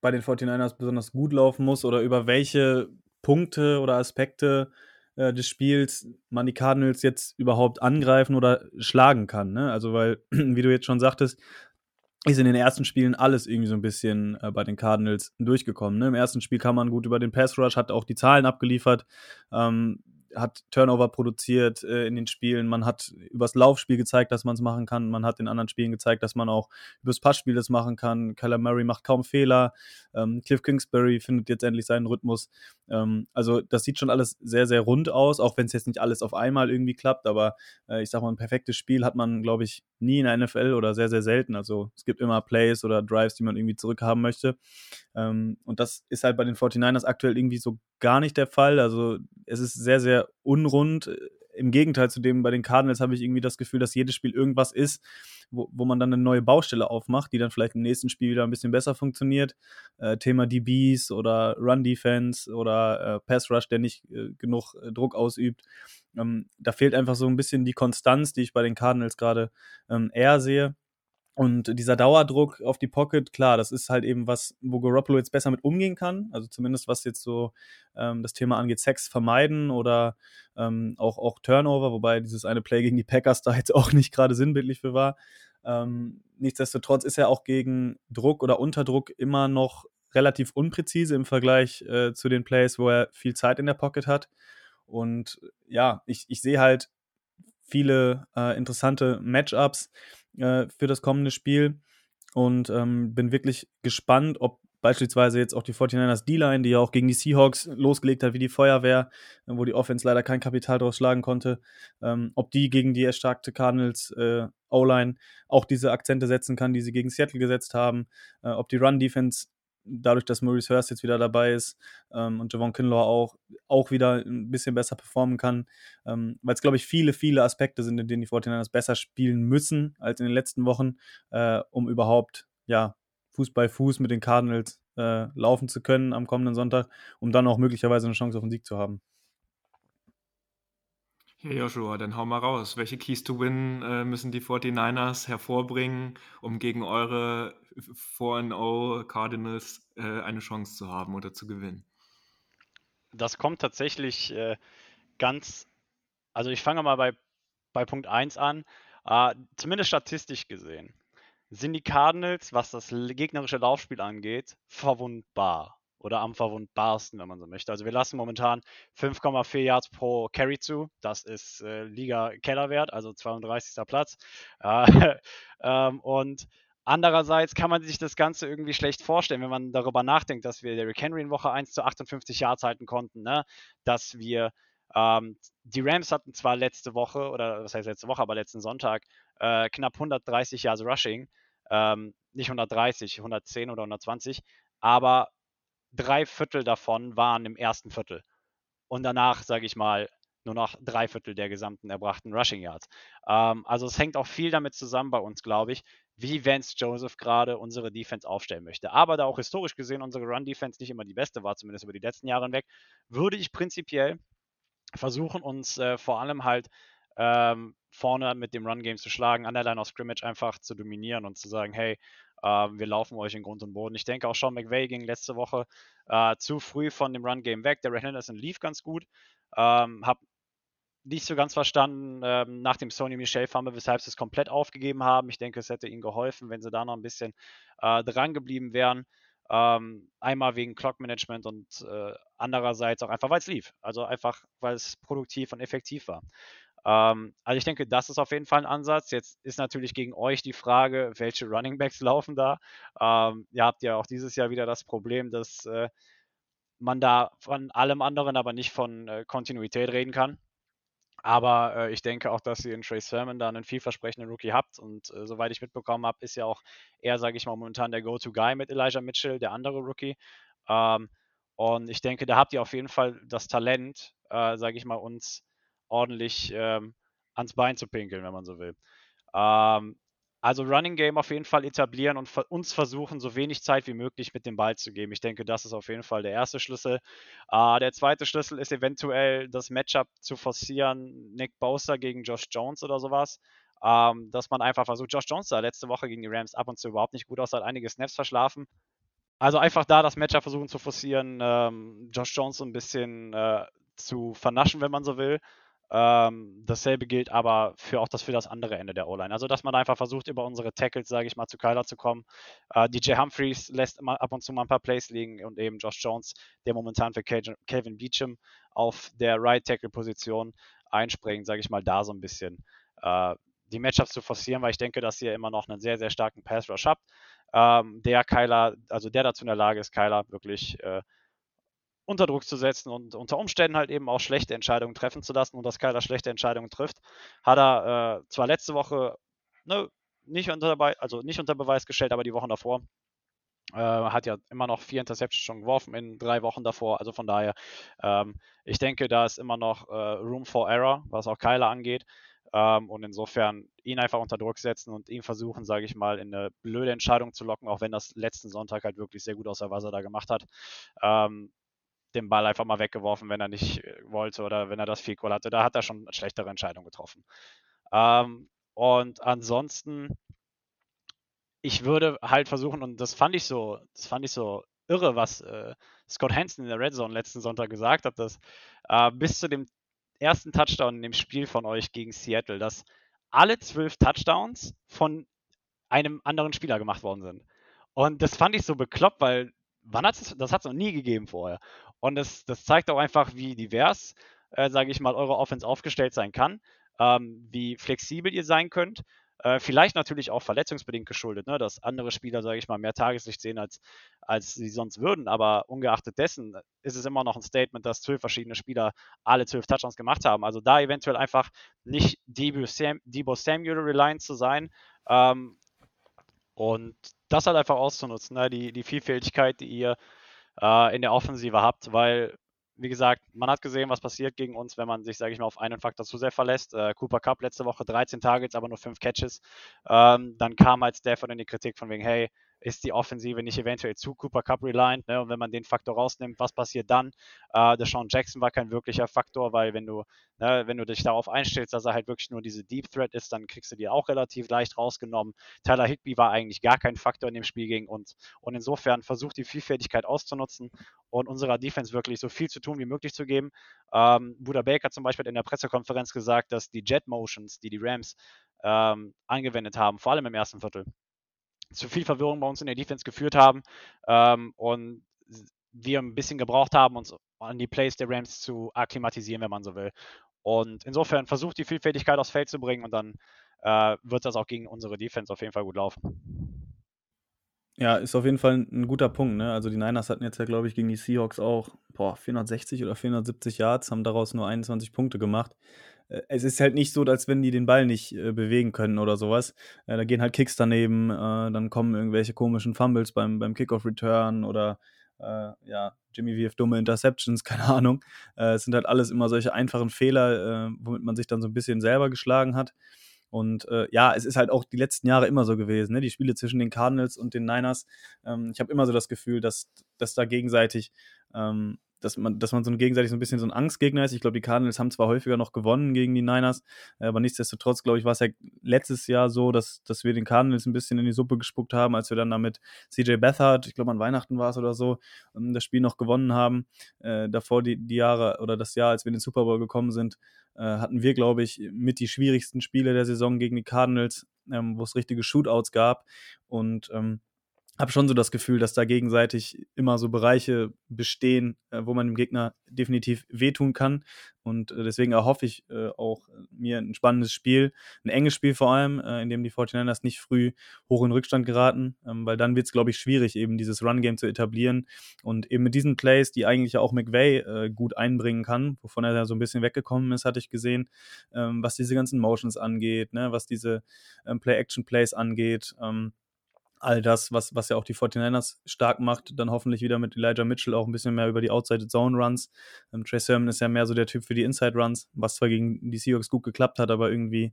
bei den 49ers besonders gut laufen muss oder über welche Punkte oder Aspekte äh, des Spiels man die Cardinals jetzt überhaupt angreifen oder schlagen kann. Ne? Also weil, wie du jetzt schon sagtest, ist in den ersten Spielen alles irgendwie so ein bisschen äh, bei den Cardinals durchgekommen. Ne? Im ersten Spiel kam man gut über den Pass Rush, hat auch die Zahlen abgeliefert. Ähm, hat Turnover produziert äh, in den Spielen, man hat übers Laufspiel gezeigt, dass man es machen kann, man hat in anderen Spielen gezeigt, dass man auch übers Passspiel das machen kann. Kyler Murray macht kaum Fehler, ähm, Cliff Kingsbury findet jetzt endlich seinen Rhythmus. Ähm, also das sieht schon alles sehr, sehr rund aus, auch wenn es jetzt nicht alles auf einmal irgendwie klappt, aber äh, ich sag mal, ein perfektes Spiel hat man, glaube ich, nie in der NFL oder sehr, sehr selten. Also es gibt immer Plays oder Drives, die man irgendwie zurückhaben möchte. Ähm, und das ist halt bei den 49ers aktuell irgendwie so gar nicht der Fall. Also es ist sehr, sehr unrund im Gegenteil zu dem bei den Cardinals habe ich irgendwie das Gefühl, dass jedes Spiel irgendwas ist, wo, wo man dann eine neue Baustelle aufmacht, die dann vielleicht im nächsten Spiel wieder ein bisschen besser funktioniert. Äh, Thema DBs oder Run Defense oder äh, Pass Rush, der nicht äh, genug äh, Druck ausübt. Ähm, da fehlt einfach so ein bisschen die Konstanz, die ich bei den Cardinals gerade ähm, eher sehe. Und dieser Dauerdruck auf die Pocket, klar, das ist halt eben was, wo Garoppolo jetzt besser mit umgehen kann. Also zumindest was jetzt so ähm, das Thema angeht, Sex vermeiden oder ähm, auch, auch Turnover, wobei dieses eine Play gegen die Packers da jetzt auch nicht gerade sinnbildlich für war. Ähm, nichtsdestotrotz ist er auch gegen Druck oder Unterdruck immer noch relativ unpräzise im Vergleich äh, zu den Plays, wo er viel Zeit in der Pocket hat. Und ja, ich, ich sehe halt viele äh, interessante Matchups äh, für das kommende Spiel. Und ähm, bin wirklich gespannt, ob beispielsweise jetzt auch die 49ers D-Line, die ja auch gegen die Seahawks losgelegt hat wie die Feuerwehr, äh, wo die Offense leider kein Kapital draus schlagen konnte, ähm, ob die gegen die erstarkte Cardinals äh, O-Line auch diese Akzente setzen kann, die sie gegen Seattle gesetzt haben, äh, ob die Run-Defense dadurch, dass Maurice Hurst jetzt wieder dabei ist ähm, und Javon Kinlaw auch, auch wieder ein bisschen besser performen kann, ähm, weil es, glaube ich, viele, viele Aspekte sind, in denen die 49ers besser spielen müssen als in den letzten Wochen, äh, um überhaupt, ja, Fuß bei Fuß mit den Cardinals äh, laufen zu können am kommenden Sonntag, um dann auch möglicherweise eine Chance auf den Sieg zu haben. Ja, Joshua, dann hau mal raus. Welche Keys to Win äh, müssen die 49ers hervorbringen, um gegen eure 4-0 Cardinals äh, eine Chance zu haben oder zu gewinnen? Das kommt tatsächlich äh, ganz, also ich fange mal bei, bei Punkt 1 an, äh, zumindest statistisch gesehen sind die Cardinals, was das gegnerische Laufspiel angeht, verwundbar oder am verwundbarsten, wenn man so möchte. Also wir lassen momentan 5,4 Yards pro Carry zu. Das ist äh, Liga-Kellerwert, also 32. Platz. Äh, ähm, und andererseits kann man sich das Ganze irgendwie schlecht vorstellen, wenn man darüber nachdenkt, dass wir Derrick Henry in Woche 1 zu 58 Yards halten konnten, ne? dass wir ähm, die Rams hatten zwar letzte Woche, oder was heißt letzte Woche, aber letzten Sonntag, äh, knapp 130 Yards Rushing. Ähm, nicht 130, 110 oder 120, aber drei Viertel davon waren im ersten Viertel. Und danach, sage ich mal, nur noch drei Viertel der gesamten erbrachten Rushing Yards. Ähm, also es hängt auch viel damit zusammen bei uns, glaube ich, wie Vance Joseph gerade unsere Defense aufstellen möchte. Aber da auch historisch gesehen unsere Run-Defense nicht immer die beste war, zumindest über die letzten Jahre hinweg, würde ich prinzipiell versuchen, uns äh, vor allem halt ähm, vorne mit dem Run-Game zu schlagen, an der Line of Scrimmage einfach zu dominieren und zu sagen, hey, ähm, wir laufen euch in Grund und Boden. Ich denke auch Sean McVay ging letzte Woche äh, zu früh von dem Run-Game weg. Der Red Henderson lief ganz gut. Ähm, hab nicht so ganz verstanden ähm, nach dem Sony Michel Fumble, weshalb sie es komplett aufgegeben haben. Ich denke, es hätte ihnen geholfen, wenn sie da noch ein bisschen äh, dran geblieben wären. Ähm, einmal wegen Clock Management und äh, andererseits auch einfach, weil es lief. Also einfach, weil es produktiv und effektiv war. Ähm, also ich denke, das ist auf jeden Fall ein Ansatz. Jetzt ist natürlich gegen euch die Frage, welche Running Backs laufen da. Ähm, ihr habt ja auch dieses Jahr wieder das Problem, dass äh, man da von allem anderen, aber nicht von äh, Kontinuität reden kann. Aber äh, ich denke auch, dass ihr in Trace Sermon da einen vielversprechenden Rookie habt. Und äh, soweit ich mitbekommen habe, ist ja auch er, sage ich mal, momentan der Go-To-Guy mit Elijah Mitchell, der andere Rookie. Ähm, und ich denke, da habt ihr auf jeden Fall das Talent, äh, sage ich mal, uns ordentlich ähm, ans Bein zu pinkeln, wenn man so will. Ähm, also Running Game auf jeden Fall etablieren und uns versuchen, so wenig Zeit wie möglich mit dem Ball zu geben. Ich denke, das ist auf jeden Fall der erste Schlüssel. Äh, der zweite Schlüssel ist eventuell das Matchup zu forcieren, Nick Bosa gegen Josh Jones oder sowas. Ähm, dass man einfach versucht, Josh Jones sah letzte Woche gegen die Rams ab und zu überhaupt nicht gut aus, hat einige Snaps verschlafen. Also einfach da das Matchup versuchen zu forcieren, ähm, Josh Jones so ein bisschen äh, zu vernaschen, wenn man so will. Ähm, dasselbe gilt aber für auch das für das andere Ende der O-Line. Also, dass man einfach versucht, über unsere Tackles, sage ich mal, zu Kyler zu kommen. Äh, DJ Humphreys lässt immer ab und zu mal ein paar Plays liegen und eben Josh Jones, der momentan für Kevin Beecham auf der Right Tackle-Position einspringt, sage ich mal, da so ein bisschen äh, die Matchups zu forcieren, weil ich denke, dass ihr immer noch einen sehr, sehr starken Pass Rush habt. Ähm, der Kyler, also der dazu in der Lage ist, Kyler wirklich äh, unter Druck zu setzen und unter Umständen halt eben auch schlechte Entscheidungen treffen zu lassen und dass Kyler schlechte Entscheidungen trifft, hat er äh, zwar letzte Woche ne, nicht unter, also nicht unter Beweis gestellt, aber die Wochen davor Äh, hat ja immer noch vier Interceptions schon geworfen in drei Wochen davor. Also von daher, ähm, ich denke, da ist immer noch äh, Room for Error, was auch Kyler angeht. Ähm, und insofern ihn einfach unter Druck setzen und ihn versuchen, sage ich mal, in eine blöde Entscheidung zu locken, auch wenn das letzten Sonntag halt wirklich sehr gut aussah, was er da gemacht hat. Ähm, den Ball einfach mal weggeworfen, wenn er nicht äh, wollte oder wenn er das Field Goal hatte. Da hat er schon eine schlechtere Entscheidung getroffen. Ähm, und ansonsten, ich würde halt versuchen, und das fand ich so, das fand ich so irre, was äh, Scott Hansen in der Red Zone letzten Sonntag gesagt hat, dass äh, bis zu dem ersten Touchdown in dem Spiel von euch gegen Seattle, dass alle zwölf Touchdowns von einem anderen Spieler gemacht worden sind. Und das fand ich so bekloppt, weil wann das, das hat es noch nie gegeben vorher. Und das, das zeigt auch einfach, wie divers, äh, sage ich mal, eure Offense aufgestellt sein kann, ähm, wie flexibel ihr sein könnt. Äh, vielleicht natürlich auch verletzungsbedingt geschuldet, ne? dass andere Spieler, sage ich mal, mehr Tageslicht sehen, als, als sie sonst würden. Aber ungeachtet dessen ist es immer noch ein Statement, dass zwölf verschiedene Spieler alle zwölf Touchdowns gemacht haben. Also da eventuell einfach nicht Debo, Sam, Debo Samuel reliant zu sein ähm, und das halt einfach auszunutzen, ne? die, die Vielfältigkeit, die ihr äh, in der Offensive habt, weil wie gesagt, man hat gesehen, was passiert gegen uns, wenn man sich, sage ich mal, auf einen Faktor zu sehr verlässt. Äh, Cooper Cup letzte Woche 13 Targets, aber nur 5 Catches. Ähm, dann kam halt Stafford in die Kritik von wegen, hey, ist die Offensive nicht eventuell zu Cooper Cup reliant? Ne? Und wenn man den Faktor rausnimmt, was passiert dann? Äh, der Sean Jackson war kein wirklicher Faktor, weil wenn du, ne, wenn du dich darauf einstellst, dass er halt wirklich nur diese Deep Threat ist, dann kriegst du die auch relativ leicht rausgenommen. Tyler Higby war eigentlich gar kein Faktor in dem Spiel gegen uns. Und insofern versucht die Vielfältigkeit auszunutzen und unserer Defense wirklich so viel zu tun wie möglich zu geben. Ähm, Buda Baker zum Beispiel hat in der Pressekonferenz gesagt, dass die Jet Motions, die die Rams ähm, angewendet haben, vor allem im ersten Viertel, zu viel Verwirrung bei uns in der Defense geführt haben ähm, und wir ein bisschen gebraucht haben, uns an die Plays der Rams zu akklimatisieren, wenn man so will. Und insofern versucht die Vielfältigkeit aufs Feld zu bringen und dann äh, wird das auch gegen unsere Defense auf jeden Fall gut laufen. Ja, ist auf jeden Fall ein guter Punkt. Ne? Also die Niners hatten jetzt ja, glaube ich, gegen die Seahawks auch boah, 460 oder 470 Yards, haben daraus nur 21 Punkte gemacht. Äh, es ist halt nicht so, als wenn die den Ball nicht äh, bewegen können oder sowas. Äh, da gehen halt Kicks daneben, äh, dann kommen irgendwelche komischen Fumbles beim, beim Kickoff-Return oder äh, ja, Jimmy wirft dumme Interceptions, keine Ahnung. Äh, es sind halt alles immer solche einfachen Fehler, womit man sich dann so ein bisschen selber geschlagen hat. Und ja, es ist halt auch die letzten Jahre immer so gewesen, ne? die Spiele zwischen den Cardinals und den Niners. Ähm, ich habe immer so das Gefühl, dass, dass da gegenseitig ähm, dass man, dass man so ein gegenseitig so ein bisschen so ein Angstgegner ist. Ich glaube, die Cardinals haben zwar häufiger noch gewonnen gegen die Niners, äh, aber nichtsdestotrotz, glaube ich, war es ja letztes Jahr so, dass, dass wir den Cardinals ein bisschen in die Suppe gespuckt haben, als wir dann damit CJ Beathard, ich glaube an Weihnachten war es oder so, ähm, das Spiel noch gewonnen haben. Äh, davor die, die Jahre oder das Jahr, als wir in den Super Bowl gekommen sind, äh, hatten wir, glaube ich, mit die schwierigsten Spiele der Saison gegen die Cardinals, ähm, wo es richtige Shootouts gab. Und ähm, habe schon so das Gefühl, dass da gegenseitig immer so Bereiche bestehen, äh, wo man dem Gegner definitiv wehtun kann. Und äh, deswegen erhoffe ich äh, auch mir ein spannendes Spiel, ein enges Spiel vor allem, in dem die 49ers nicht früh hoch in Rückstand geraten, ähm, weil dann wird es, glaube ich, schwierig, eben dieses Run-Game zu etablieren. Und eben mit diesen Plays, die eigentlich auch McVay gut einbringen kann, wovon er ja so ein bisschen weggekommen ist, hatte ich gesehen, ähm, was diese ganzen Motions angeht, ne, was diese ähm, Play-Action-Plays angeht. All das, was, was ja auch die 49ers stark macht, dann hoffentlich wieder mit Elijah Mitchell auch ein bisschen mehr über die Outside Zone Runs. Ähm, Trey Sermon ist ja mehr so der Typ für die Inside Runs, was zwar gegen die Seahawks gut geklappt hat, aber irgendwie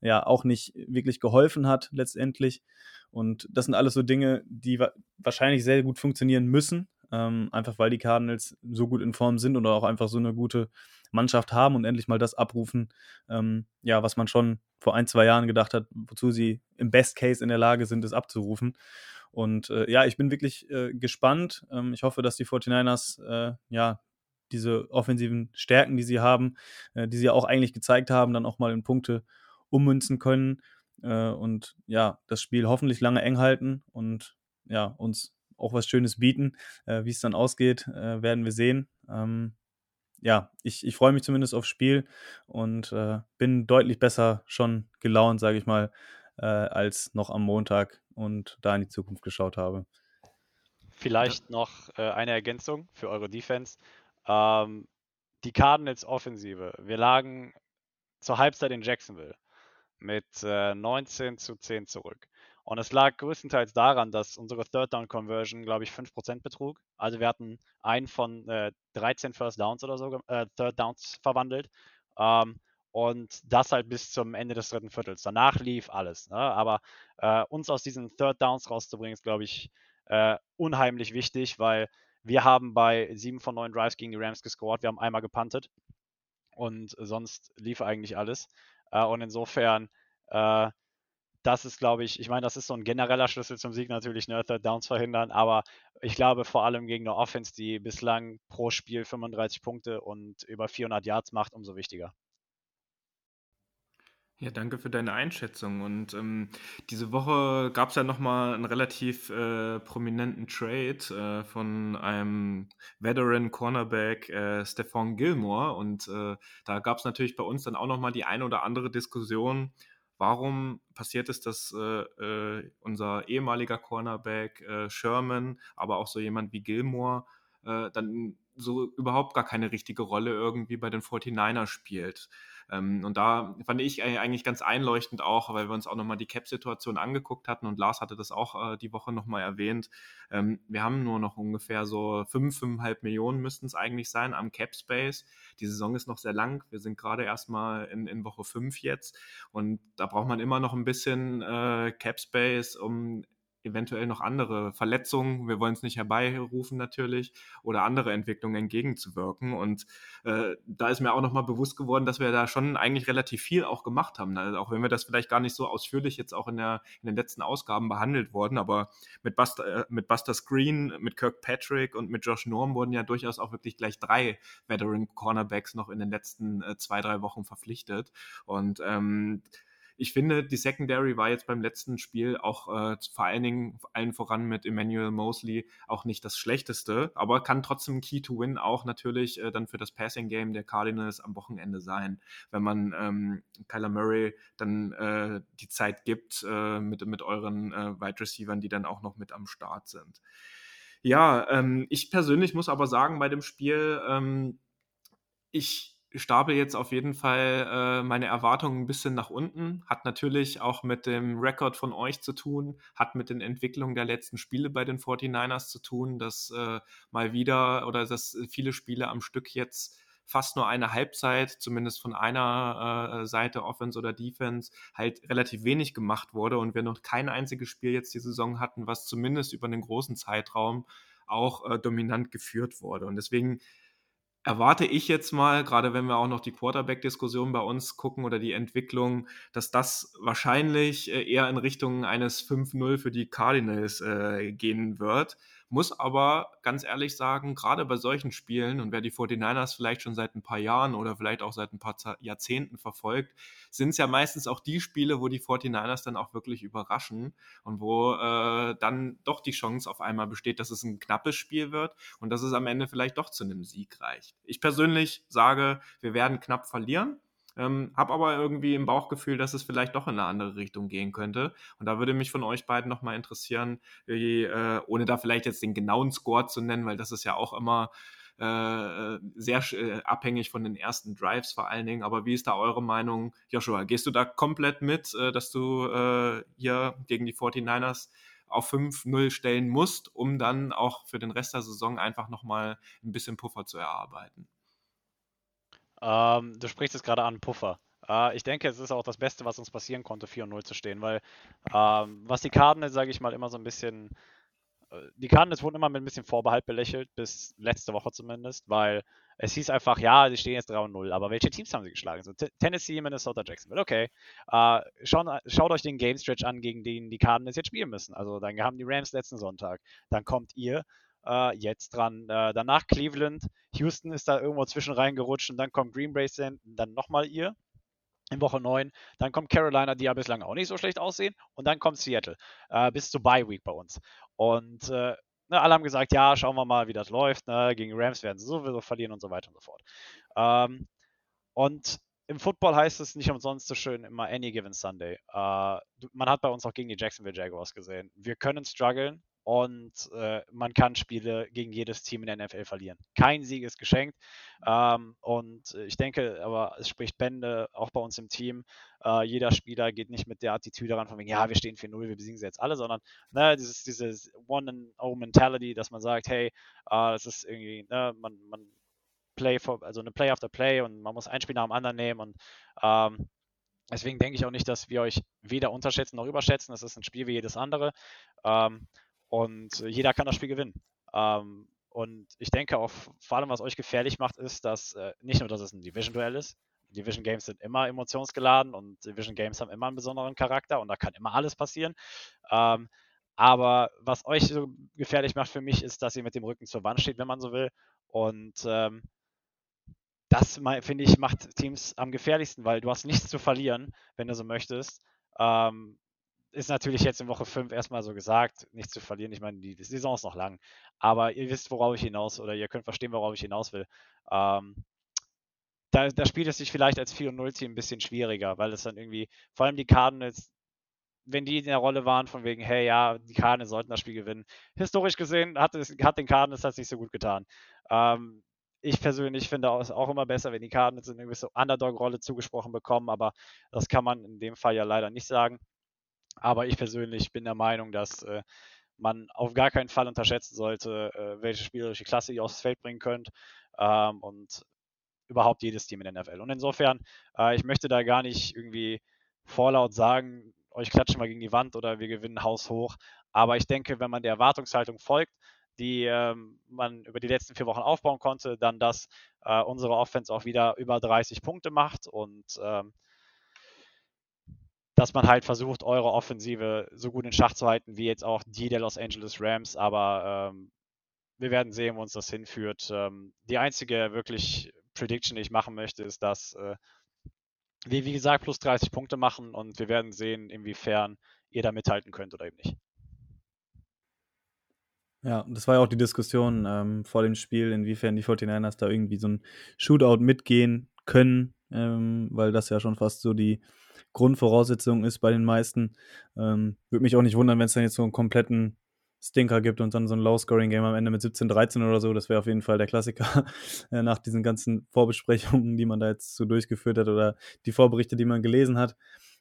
ja auch nicht wirklich geholfen hat letztendlich. Und das sind alles so Dinge, die wa wahrscheinlich sehr gut funktionieren müssen, ähm, einfach weil die Cardinals so gut in Form sind oder auch einfach so eine gute Mannschaft haben und endlich mal das abrufen, ähm, ja, was man schon vor ein, zwei Jahren gedacht hat, wozu sie im Best Case in der Lage sind, es abzurufen. Und äh, ja, ich bin wirklich äh, gespannt. Ähm, ich hoffe, dass die 49ers äh, ja diese offensiven Stärken, die sie haben, äh, die sie ja auch eigentlich gezeigt haben, dann auch mal in Punkte ummünzen können äh, und ja, das Spiel hoffentlich lange eng halten und ja, uns auch was Schönes bieten. Äh, Wie es dann ausgeht, werden wir sehen. Ähm, ja, ich, ich freue mich zumindest aufs Spiel und äh, bin deutlich besser schon gelaunt, sage ich mal, äh, als noch am Montag und da in die Zukunft geschaut habe. Vielleicht noch äh, eine Ergänzung für eure Defense. Ähm, die Cardinals Offensive. Wir lagen zur Halbzeit in Jacksonville mit 19 äh, zu 10 zurück. Und es lag größtenteils daran, dass unsere Third Down Conversion, glaube ich, 5% betrug. Also wir hatten einen von äh, 13 First Downs oder so, äh, Third Downs verwandelt. Ähm, und das halt bis zum Ende des dritten Viertels. Danach lief alles. Ne? Aber äh, uns aus diesen Third Downs rauszubringen, ist, glaube ich, äh, unheimlich wichtig, weil wir haben bei sieben von neun Drives gegen die Rams gescored. Wir haben einmal gepuntet und sonst lief eigentlich alles. Äh, und insofern, äh, das ist, glaube ich, ich meine, das ist so ein genereller Schlüssel zum Sieg natürlich, ne, Third Downs verhindern, aber ich glaube vor allem gegen eine Offense, die bislang pro Spiel 35 Punkte und über 400 Yards macht, umso wichtiger. Ja, danke für deine Einschätzung. Und ähm, diese Woche gab es ja nochmal einen relativ äh, prominenten Trade äh, von einem Veteran Cornerback äh, Stephon Gilmore. Und äh, da gab es natürlich bei uns dann auch nochmal die eine oder andere Diskussion. Warum passiert es, dass äh, äh, unser ehemaliger Cornerback Sherman, aber auch so jemand wie Gilmore, dann so überhaupt gar keine richtige Rolle irgendwie bei den 49ers spielt? Ähm, und da fand ich eigentlich ganz einleuchtend auch, weil wir uns auch nochmal die Cap-Situation angeguckt hatten und Lars hatte das auch äh, die Woche nochmal erwähnt. Ähm, wir haben nur noch ungefähr so 5, 5,5 Millionen müssten es eigentlich sein am Cap-Space. Die Saison ist noch sehr lang. Wir sind gerade erstmal in, in Woche 5 jetzt und da braucht man immer noch ein bisschen äh, Cap-Space, um eventuell noch andere Verletzungen, wir wollen es nicht herbeirufen natürlich, oder andere Entwicklungen entgegenzuwirken. Und äh, da ist mir auch nochmal bewusst geworden, dass wir da schon eigentlich relativ viel auch gemacht haben. Also auch wenn wir das vielleicht gar nicht so ausführlich jetzt auch in, der, in den letzten Ausgaben behandelt wurden, aber mit Buster, äh, mit Buster Screen, mit Kirkpatrick und mit Josh Norm wurden ja durchaus auch wirklich gleich drei Veteran Cornerbacks noch in den letzten äh, zwei, drei Wochen verpflichtet. Und ähm, ich finde, die Secondary war jetzt beim letzten Spiel auch äh, vor allen Dingen, allen voran mit Emmanuel Mosley, auch nicht das Schlechteste, aber kann trotzdem Key to Win auch natürlich äh, dann für das Passing Game der Cardinals am Wochenende sein, wenn man ähm, Kyler Murray dann äh, die Zeit gibt äh, mit, mit euren äh, Wide Receivers, die dann auch noch mit am Start sind. Ja, ähm, ich persönlich muss aber sagen, bei dem Spiel, ähm, ich stapel jetzt auf jeden Fall äh, meine Erwartungen ein bisschen nach unten. Hat natürlich auch mit dem Rekord von euch zu tun, hat mit den Entwicklungen der letzten Spiele bei den 49ers zu tun, dass äh, mal wieder oder dass viele Spiele am Stück jetzt fast nur eine Halbzeit, zumindest von einer äh, Seite, Offense oder Defense, halt relativ wenig gemacht wurde und wir noch kein einziges Spiel jetzt die Saison hatten, was zumindest über einen großen Zeitraum auch äh, dominant geführt wurde. Und deswegen erwarte ich jetzt mal, gerade wenn wir auch noch die Quarterback-Diskussion bei uns gucken oder die Entwicklung, dass das wahrscheinlich äh, eher in Richtung eines 5-0 für die Cardinals äh, gehen wird. Muss aber ganz ehrlich sagen, gerade bei solchen Spielen und wer die 49ers vielleicht schon seit ein paar Jahren oder vielleicht auch seit ein paar Jahrzehnten verfolgt, sind es ja meistens auch die Spiele, wo die 49ers dann auch wirklich überraschen und wo äh, dann doch die Chance auf einmal besteht, dass es ein knappes Spiel wird und dass es am Ende vielleicht doch zu einem Sieg reicht. Ich persönlich sage, wir werden knapp verlieren. Ähm, habe aber irgendwie im Bauchgefühl, dass es vielleicht doch in eine andere Richtung gehen könnte. Und da würde mich von euch beiden nochmal interessieren, wie, äh, ohne da vielleicht jetzt den genauen Score zu nennen, weil das ist ja auch immer äh, sehr äh, abhängig von den ersten Drives vor allen Dingen. Aber wie ist da eure Meinung, Joshua? Gehst du da komplett mit, äh, dass du äh, hier gegen die 49ers auf 5-0 stellen musst, um dann auch für den Rest der Saison einfach nochmal ein bisschen Puffer zu erarbeiten? Ähm, du sprichst es gerade an, Puffer. Äh, ich denke, es ist auch das Beste, was uns passieren konnte, 4-0 zu stehen, weil ähm, was die Cardinals, sage ich mal, immer so ein bisschen, äh, die Cardinals wurden immer mit ein bisschen Vorbehalt belächelt, bis letzte Woche zumindest, weil es hieß einfach, ja, sie stehen jetzt 3-0, aber welche Teams haben sie geschlagen? So, Tennessee, Minnesota, Jacksonville, okay. Äh, schaut, schaut euch den Game Stretch an, gegen den die Cardinals jetzt spielen müssen. Also dann haben die Rams letzten Sonntag, dann kommt ihr äh, jetzt dran. Äh, danach Cleveland, Houston ist da irgendwo zwischen reingerutscht und dann kommt Green Bay, dann nochmal ihr in Woche 9. Dann kommt Carolina, die ja bislang auch nicht so schlecht aussehen. Und dann kommt Seattle äh, bis zur Bye Week bei uns. Und äh, ne, alle haben gesagt, ja, schauen wir mal, wie das läuft. Ne? Gegen Rams werden sie sowieso verlieren und so weiter und so fort. Ähm, und im Football heißt es nicht umsonst so schön immer Any Given Sunday. Äh, man hat bei uns auch gegen die Jacksonville Jaguars gesehen. Wir können strugglen und äh, man kann Spiele gegen jedes Team in der NFL verlieren. Kein Sieg ist geschenkt ähm, und ich denke, aber es spricht Bände, auch bei uns im Team. Äh, jeder Spieler geht nicht mit der Attitüde ran, von wegen, ja, wir stehen 4-0, wir besiegen sie jetzt alle, sondern ne, dieses, dieses One-and-O-Mentality, dass man sagt, hey, äh, das ist irgendwie, ne, man, man Play for, also eine Play after Play und man muss ein Spiel nach dem anderen nehmen und ähm, deswegen denke ich auch nicht, dass wir euch weder unterschätzen noch überschätzen. Es ist ein Spiel wie jedes andere. Ähm, und jeder kann das Spiel gewinnen. Ähm, und ich denke auch, vor allem was euch gefährlich macht, ist, dass äh, nicht nur, dass es ein Division-Duell ist. Division Games sind immer emotionsgeladen und Division Games haben immer einen besonderen Charakter und da kann immer alles passieren. Ähm, aber was euch so gefährlich macht für mich, ist, dass ihr mit dem Rücken zur Wand steht, wenn man so will. Und ähm, das, finde ich, macht Teams am gefährlichsten, weil du hast nichts zu verlieren, wenn du so möchtest. Ähm, ist natürlich jetzt in Woche 5 erstmal so gesagt, nichts zu verlieren. Ich meine, die Saison ist noch lang. Aber ihr wisst, worauf ich hinaus oder ihr könnt verstehen, worauf ich hinaus will. Ähm, da, da spielt es sich vielleicht als 4-0-Team ein bisschen schwieriger, weil es dann irgendwie, vor allem die Cardinals, wenn die in der Rolle waren, von wegen, hey, ja, die Cardinals sollten das Spiel gewinnen. Historisch gesehen hat, es, hat den Cardinals das nicht so gut getan. Ähm, ich persönlich finde es auch immer besser, wenn die Cardinals eine gewisse Underdog-Rolle zugesprochen bekommen, aber das kann man in dem Fall ja leider nicht sagen. Aber ich persönlich bin der Meinung, dass äh, man auf gar keinen Fall unterschätzen sollte, äh, welche spielerische Klasse ihr aufs Feld bringen könnt ähm, und überhaupt jedes Team in der NFL. Und insofern, äh, ich möchte da gar nicht irgendwie vorlaut sagen, euch klatschen wir gegen die Wand oder wir gewinnen Haus hoch. Aber ich denke, wenn man der Erwartungshaltung folgt, die ähm, man über die letzten vier Wochen aufbauen konnte, dann dass äh, unsere Offense auch wieder über 30 Punkte macht und ähm, dass man halt versucht, eure Offensive so gut in Schach zu halten, wie jetzt auch die der Los Angeles Rams. Aber ähm, wir werden sehen, wo uns das hinführt. Ähm, die einzige wirklich Prediction, die ich machen möchte, ist, dass äh, wir, wie gesagt, plus 30 Punkte machen und wir werden sehen, inwiefern ihr da mithalten könnt oder eben nicht. Ja, das war ja auch die Diskussion ähm, vor dem Spiel, inwiefern die 49ers da irgendwie so ein Shootout mitgehen können, ähm, weil das ja schon fast so die Grundvoraussetzung ist bei den meisten. Ähm, Würde mich auch nicht wundern, wenn es dann jetzt so einen kompletten Stinker gibt und dann so ein Low-Scoring-Game am Ende mit 17, 13 oder so. Das wäre auf jeden Fall der Klassiker äh, nach diesen ganzen Vorbesprechungen, die man da jetzt so durchgeführt hat oder die Vorberichte, die man gelesen hat.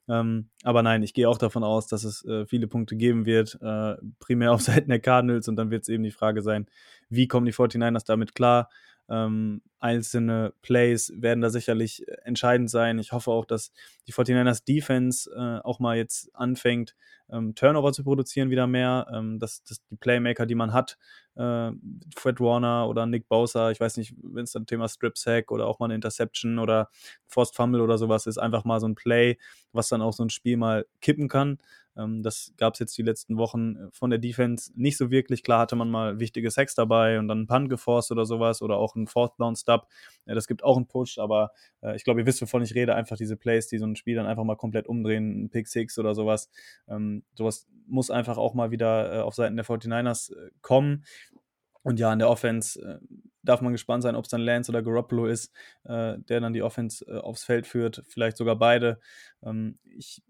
Ähm, aber nein, ich gehe auch davon aus, dass es äh, viele Punkte geben wird, äh, primär auf Seiten der Cardinals und dann wird es eben die Frage sein, wie kommen die 49ers damit klar? Ähm, einzelne Plays werden da sicherlich entscheidend sein. Ich hoffe auch, dass die 49ers Defense äh, auch mal jetzt anfängt, ähm, Turnover zu produzieren wieder mehr, ähm, dass, dass die Playmaker, die man hat, äh, Fred Warner oder Nick Bosa, ich weiß nicht, wenn es dann Thema Strip Sack oder auch mal eine Interception oder Forced Fumble oder sowas ist, einfach mal so ein Play, was dann auch so ein Spiel mal kippen kann. Ähm, das gab es jetzt die letzten Wochen äh, von der Defense nicht so wirklich. Klar hatte man mal wichtige Sex dabei und dann einen Punt geforst oder sowas oder auch einen Fourth Down Stub. Ja, das gibt auch einen Push, aber äh, ich glaube, ihr wisst, wovon ich rede. Einfach diese Plays, die so ein Spiel dann einfach mal komplett umdrehen, ein Pick Six oder sowas. Ähm, sowas muss einfach auch mal wieder äh, auf Seiten der 49ers äh, kommen. Und ja, in der Offense äh, darf man gespannt sein, ob es dann Lance oder Garoppolo ist, äh, der dann die Offense äh, aufs Feld führt, vielleicht sogar beide. Ähm, ich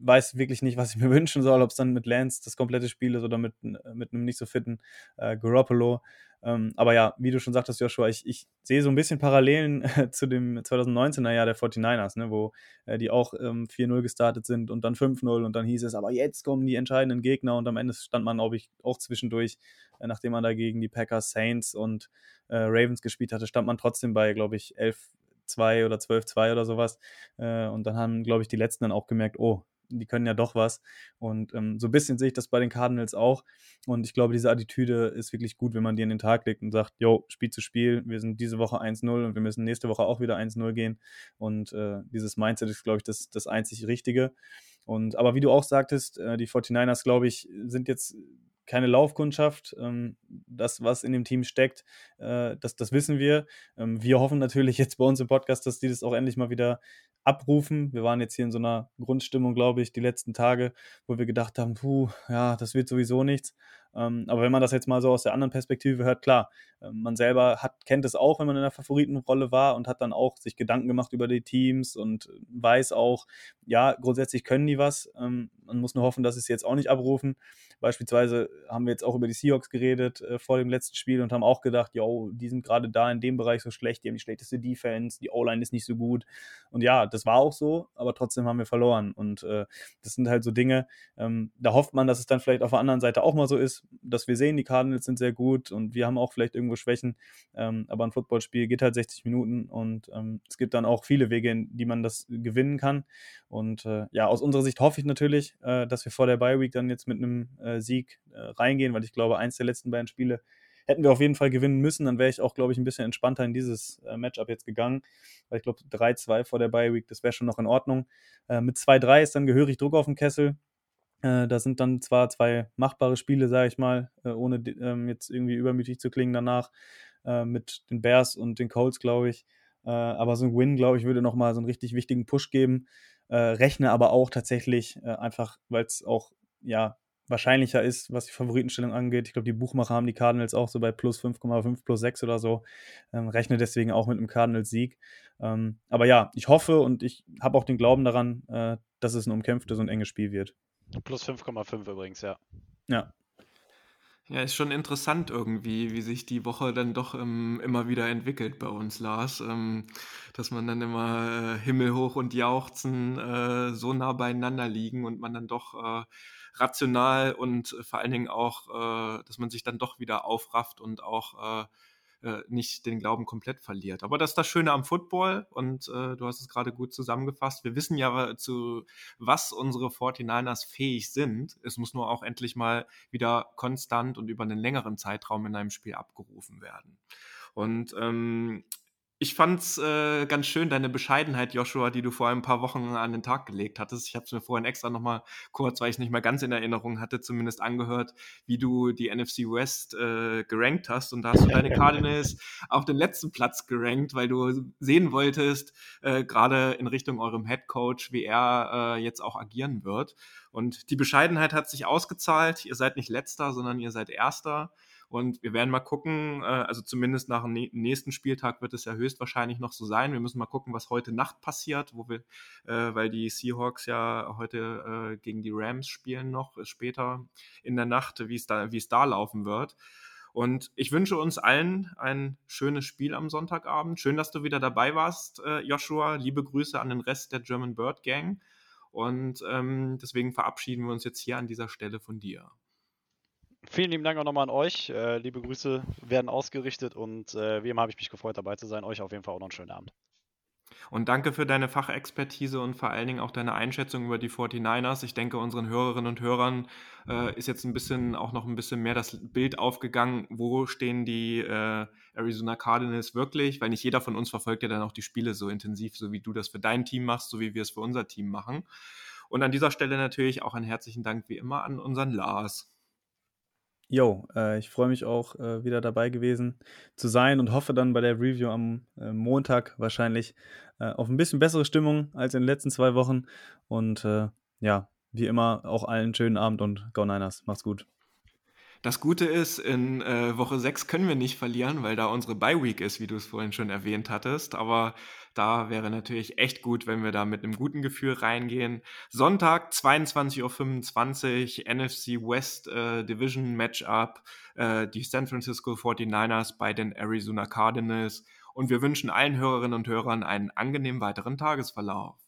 weiß wirklich nicht, was ich mir wünschen soll, ob es dann mit Lance das komplette Spiel ist oder mit, mit einem nicht so fitten äh, Garoppolo. Ähm, aber ja, wie du schon sagtest, Joshua, ich, ich sehe so ein bisschen Parallelen äh, zu dem 2019er Jahr der 49ers, ne, wo äh, die auch ähm, 4-0 gestartet sind und dann 5-0 und dann hieß es, aber jetzt kommen die entscheidenden Gegner und am Ende stand man, glaube ich, auch zwischendurch, äh, nachdem man da gegen die Packers, Saints und äh, Ravens gespielt hatte, stand man trotzdem bei, glaube ich, 11 2 oder 12-2 oder sowas. Äh, und dann haben, glaube ich, die letzten dann auch gemerkt, oh, die können ja doch was. Und ähm, so ein bisschen sehe ich das bei den Cardinals auch. Und ich glaube, diese Attitüde ist wirklich gut, wenn man die in den Tag legt und sagt, jo, Spiel zu Spiel, wir sind diese Woche 1-0 und wir müssen nächste Woche auch wieder 1-0 gehen. Und äh, dieses Mindset ist, glaube ich, das, das einzig Richtige. Und aber wie du auch sagtest, äh, die 49ers, glaube ich, sind jetzt keine Laufkundschaft. Ähm, das, was in dem Team steckt, äh, das, das wissen wir. Ähm, wir hoffen natürlich jetzt bei uns im Podcast, dass die das auch endlich mal wieder abrufen. Wir waren jetzt hier in so einer Grundstimmung, glaube ich, die letzten Tage, wo wir gedacht haben, puh, ja, das wird sowieso nichts. Ähm, aber wenn man das jetzt mal so aus der anderen Perspektive hört, klar, äh, man selber hat, kennt es auch, wenn man in der Favoritenrolle war und hat dann auch sich Gedanken gemacht über die Teams und weiß auch, ja, grundsätzlich können die was. Ähm, man muss nur hoffen, dass sie es jetzt auch nicht abrufen. Beispielsweise haben wir jetzt auch über die Seahawks geredet äh, vor dem letzten Spiel und haben auch gedacht, yo, die sind gerade da in dem Bereich so schlecht, die haben die schlechteste Defense, die O-Line ist nicht so gut. Und ja, das war auch so, aber trotzdem haben wir verloren. Und äh, das sind halt so Dinge, ähm, da hofft man, dass es dann vielleicht auf der anderen Seite auch mal so ist, dass wir sehen, die Cardinals sind sehr gut und wir haben auch vielleicht irgendwo Schwächen. Ähm, aber ein Footballspiel geht halt 60 Minuten und ähm, es gibt dann auch viele Wege, in die man das gewinnen kann. Und äh, ja, aus unserer Sicht hoffe ich natürlich, äh, dass wir vor der Bye Week dann jetzt mit einem äh, Sieg äh, reingehen, weil ich glaube, eins der letzten beiden Spiele hätten wir auf jeden Fall gewinnen müssen. Dann wäre ich auch, glaube ich, ein bisschen entspannter in dieses äh, Matchup jetzt gegangen. Weil ich glaube, 3-2 vor der Bye Week, das wäre schon noch in Ordnung. Äh, mit 2-3 ist dann gehörig Druck auf dem Kessel. da sind dann zwar zwei machbare Spiele, sage ich mal, ohne ähm, jetzt irgendwie übermütig zu klingen danach, mit den Bears und den Colts, glaube ich. aber so ein Win, glaube ich, würde nochmal so einen richtig wichtigen Push geben. rechne aber auch tatsächlich einfach, weil es auch ja wahrscheinlicher ist, was die Favoritenstellung angeht. Ich glaube, die Buchmacher haben die Cardinals auch so bei plus 5,5, plus 6 oder so. Ähm, rechne deswegen auch mit einem Cardinals-Sieg. Ähm, aber ja, ich hoffe und ich habe auch den Glauben daran, äh, dass es ein umkämpftes und enges Spiel wird. Plus 5,5 übrigens, ja. Ja. Ja, ist schon interessant irgendwie, wie sich die Woche dann doch ähm, immer wieder entwickelt bei uns, Lars. Ähm, dass man dann immer äh, himmelhoch und jauchzen äh, so nah beieinander liegen und man dann doch äh, rational und äh, vor allen Dingen auch, äh, dass man sich dann doch wieder aufrafft und auch äh, nicht den Glauben komplett verliert. Aber das ist das Schöne am Football und äh, du hast es gerade gut zusammengefasst. Wir wissen ja, zu was unsere 49ers fähig sind. Es muss nur auch endlich mal wieder konstant und über einen längeren Zeitraum in einem Spiel abgerufen werden. Und ähm, ich fand's äh, ganz schön, deine Bescheidenheit, Joshua, die du vor ein paar Wochen an den Tag gelegt hattest. Ich habe es mir vorhin extra nochmal kurz, weil ich es nicht mehr ganz in Erinnerung hatte, zumindest angehört, wie du die NFC West äh, gerankt hast. Und da hast du deine Cardinals auf den letzten Platz gerankt, weil du sehen wolltest, äh, gerade in Richtung eurem Head Coach, wie er äh, jetzt auch agieren wird. Und die Bescheidenheit hat sich ausgezahlt. Ihr seid nicht letzter, sondern ihr seid erster. Und wir werden mal gucken, äh, also zumindest nach dem nächsten Spieltag wird es ja höchstwahrscheinlich noch so sein. Wir müssen mal gucken, was heute Nacht passiert, wo wir, äh, weil die Seahawks ja heute äh, gegen die Rams spielen noch später in der Nacht, wie es da, es da laufen wird. Und ich wünsche uns allen ein schönes Spiel am Sonntagabend. Schön, dass du wieder dabei warst, Joshua. Liebe Grüße an den Rest der German Bird Gang. Und ähm, deswegen verabschieden wir uns jetzt hier an dieser Stelle von dir. Vielen lieben Dank auch nochmal an euch. Äh, liebe Grüße werden ausgerichtet und äh, wie immer habe ich mich gefreut, dabei zu sein. Euch auf jeden Fall auch noch einen schönen Abend. Und danke für deine Fachexpertise und vor allen Dingen auch deine Einschätzung über die 49ers. Ich denke, unseren Hörerinnen und Hörern äh, ist jetzt ein bisschen auch noch ein bisschen mehr das Bild aufgegangen, wo stehen die äh, Arizona Cardinals wirklich, weil nicht jeder von uns verfolgt ja dann auch die Spiele so intensiv, so wie du das für dein Team machst, so wie wir es für unser Team machen. Und an dieser Stelle natürlich auch einen herzlichen Dank wie immer an unseren Lars. Jo, äh, ich freue mich auch, äh, wieder dabei gewesen zu sein und hoffe dann bei der Review am äh, Montag wahrscheinlich äh, auf ein bisschen bessere Stimmung als in den letzten zwei Wochen. Und äh, ja, wie immer auch allen schönen Abend und Go Niners. Macht's gut. Das Gute ist, in äh, Woche 6 können wir nicht verlieren, weil da unsere Bye-Week ist, wie du es vorhin schon erwähnt hattest. Aber da wäre natürlich echt gut, wenn wir da mit einem guten Gefühl reingehen. Sonntag, 22.25 Uhr, NFC West äh, Division Matchup, äh, die San Francisco 49ers bei den Arizona Cardinals. Und wir wünschen allen Hörerinnen und Hörern einen angenehmen weiteren Tagesverlauf.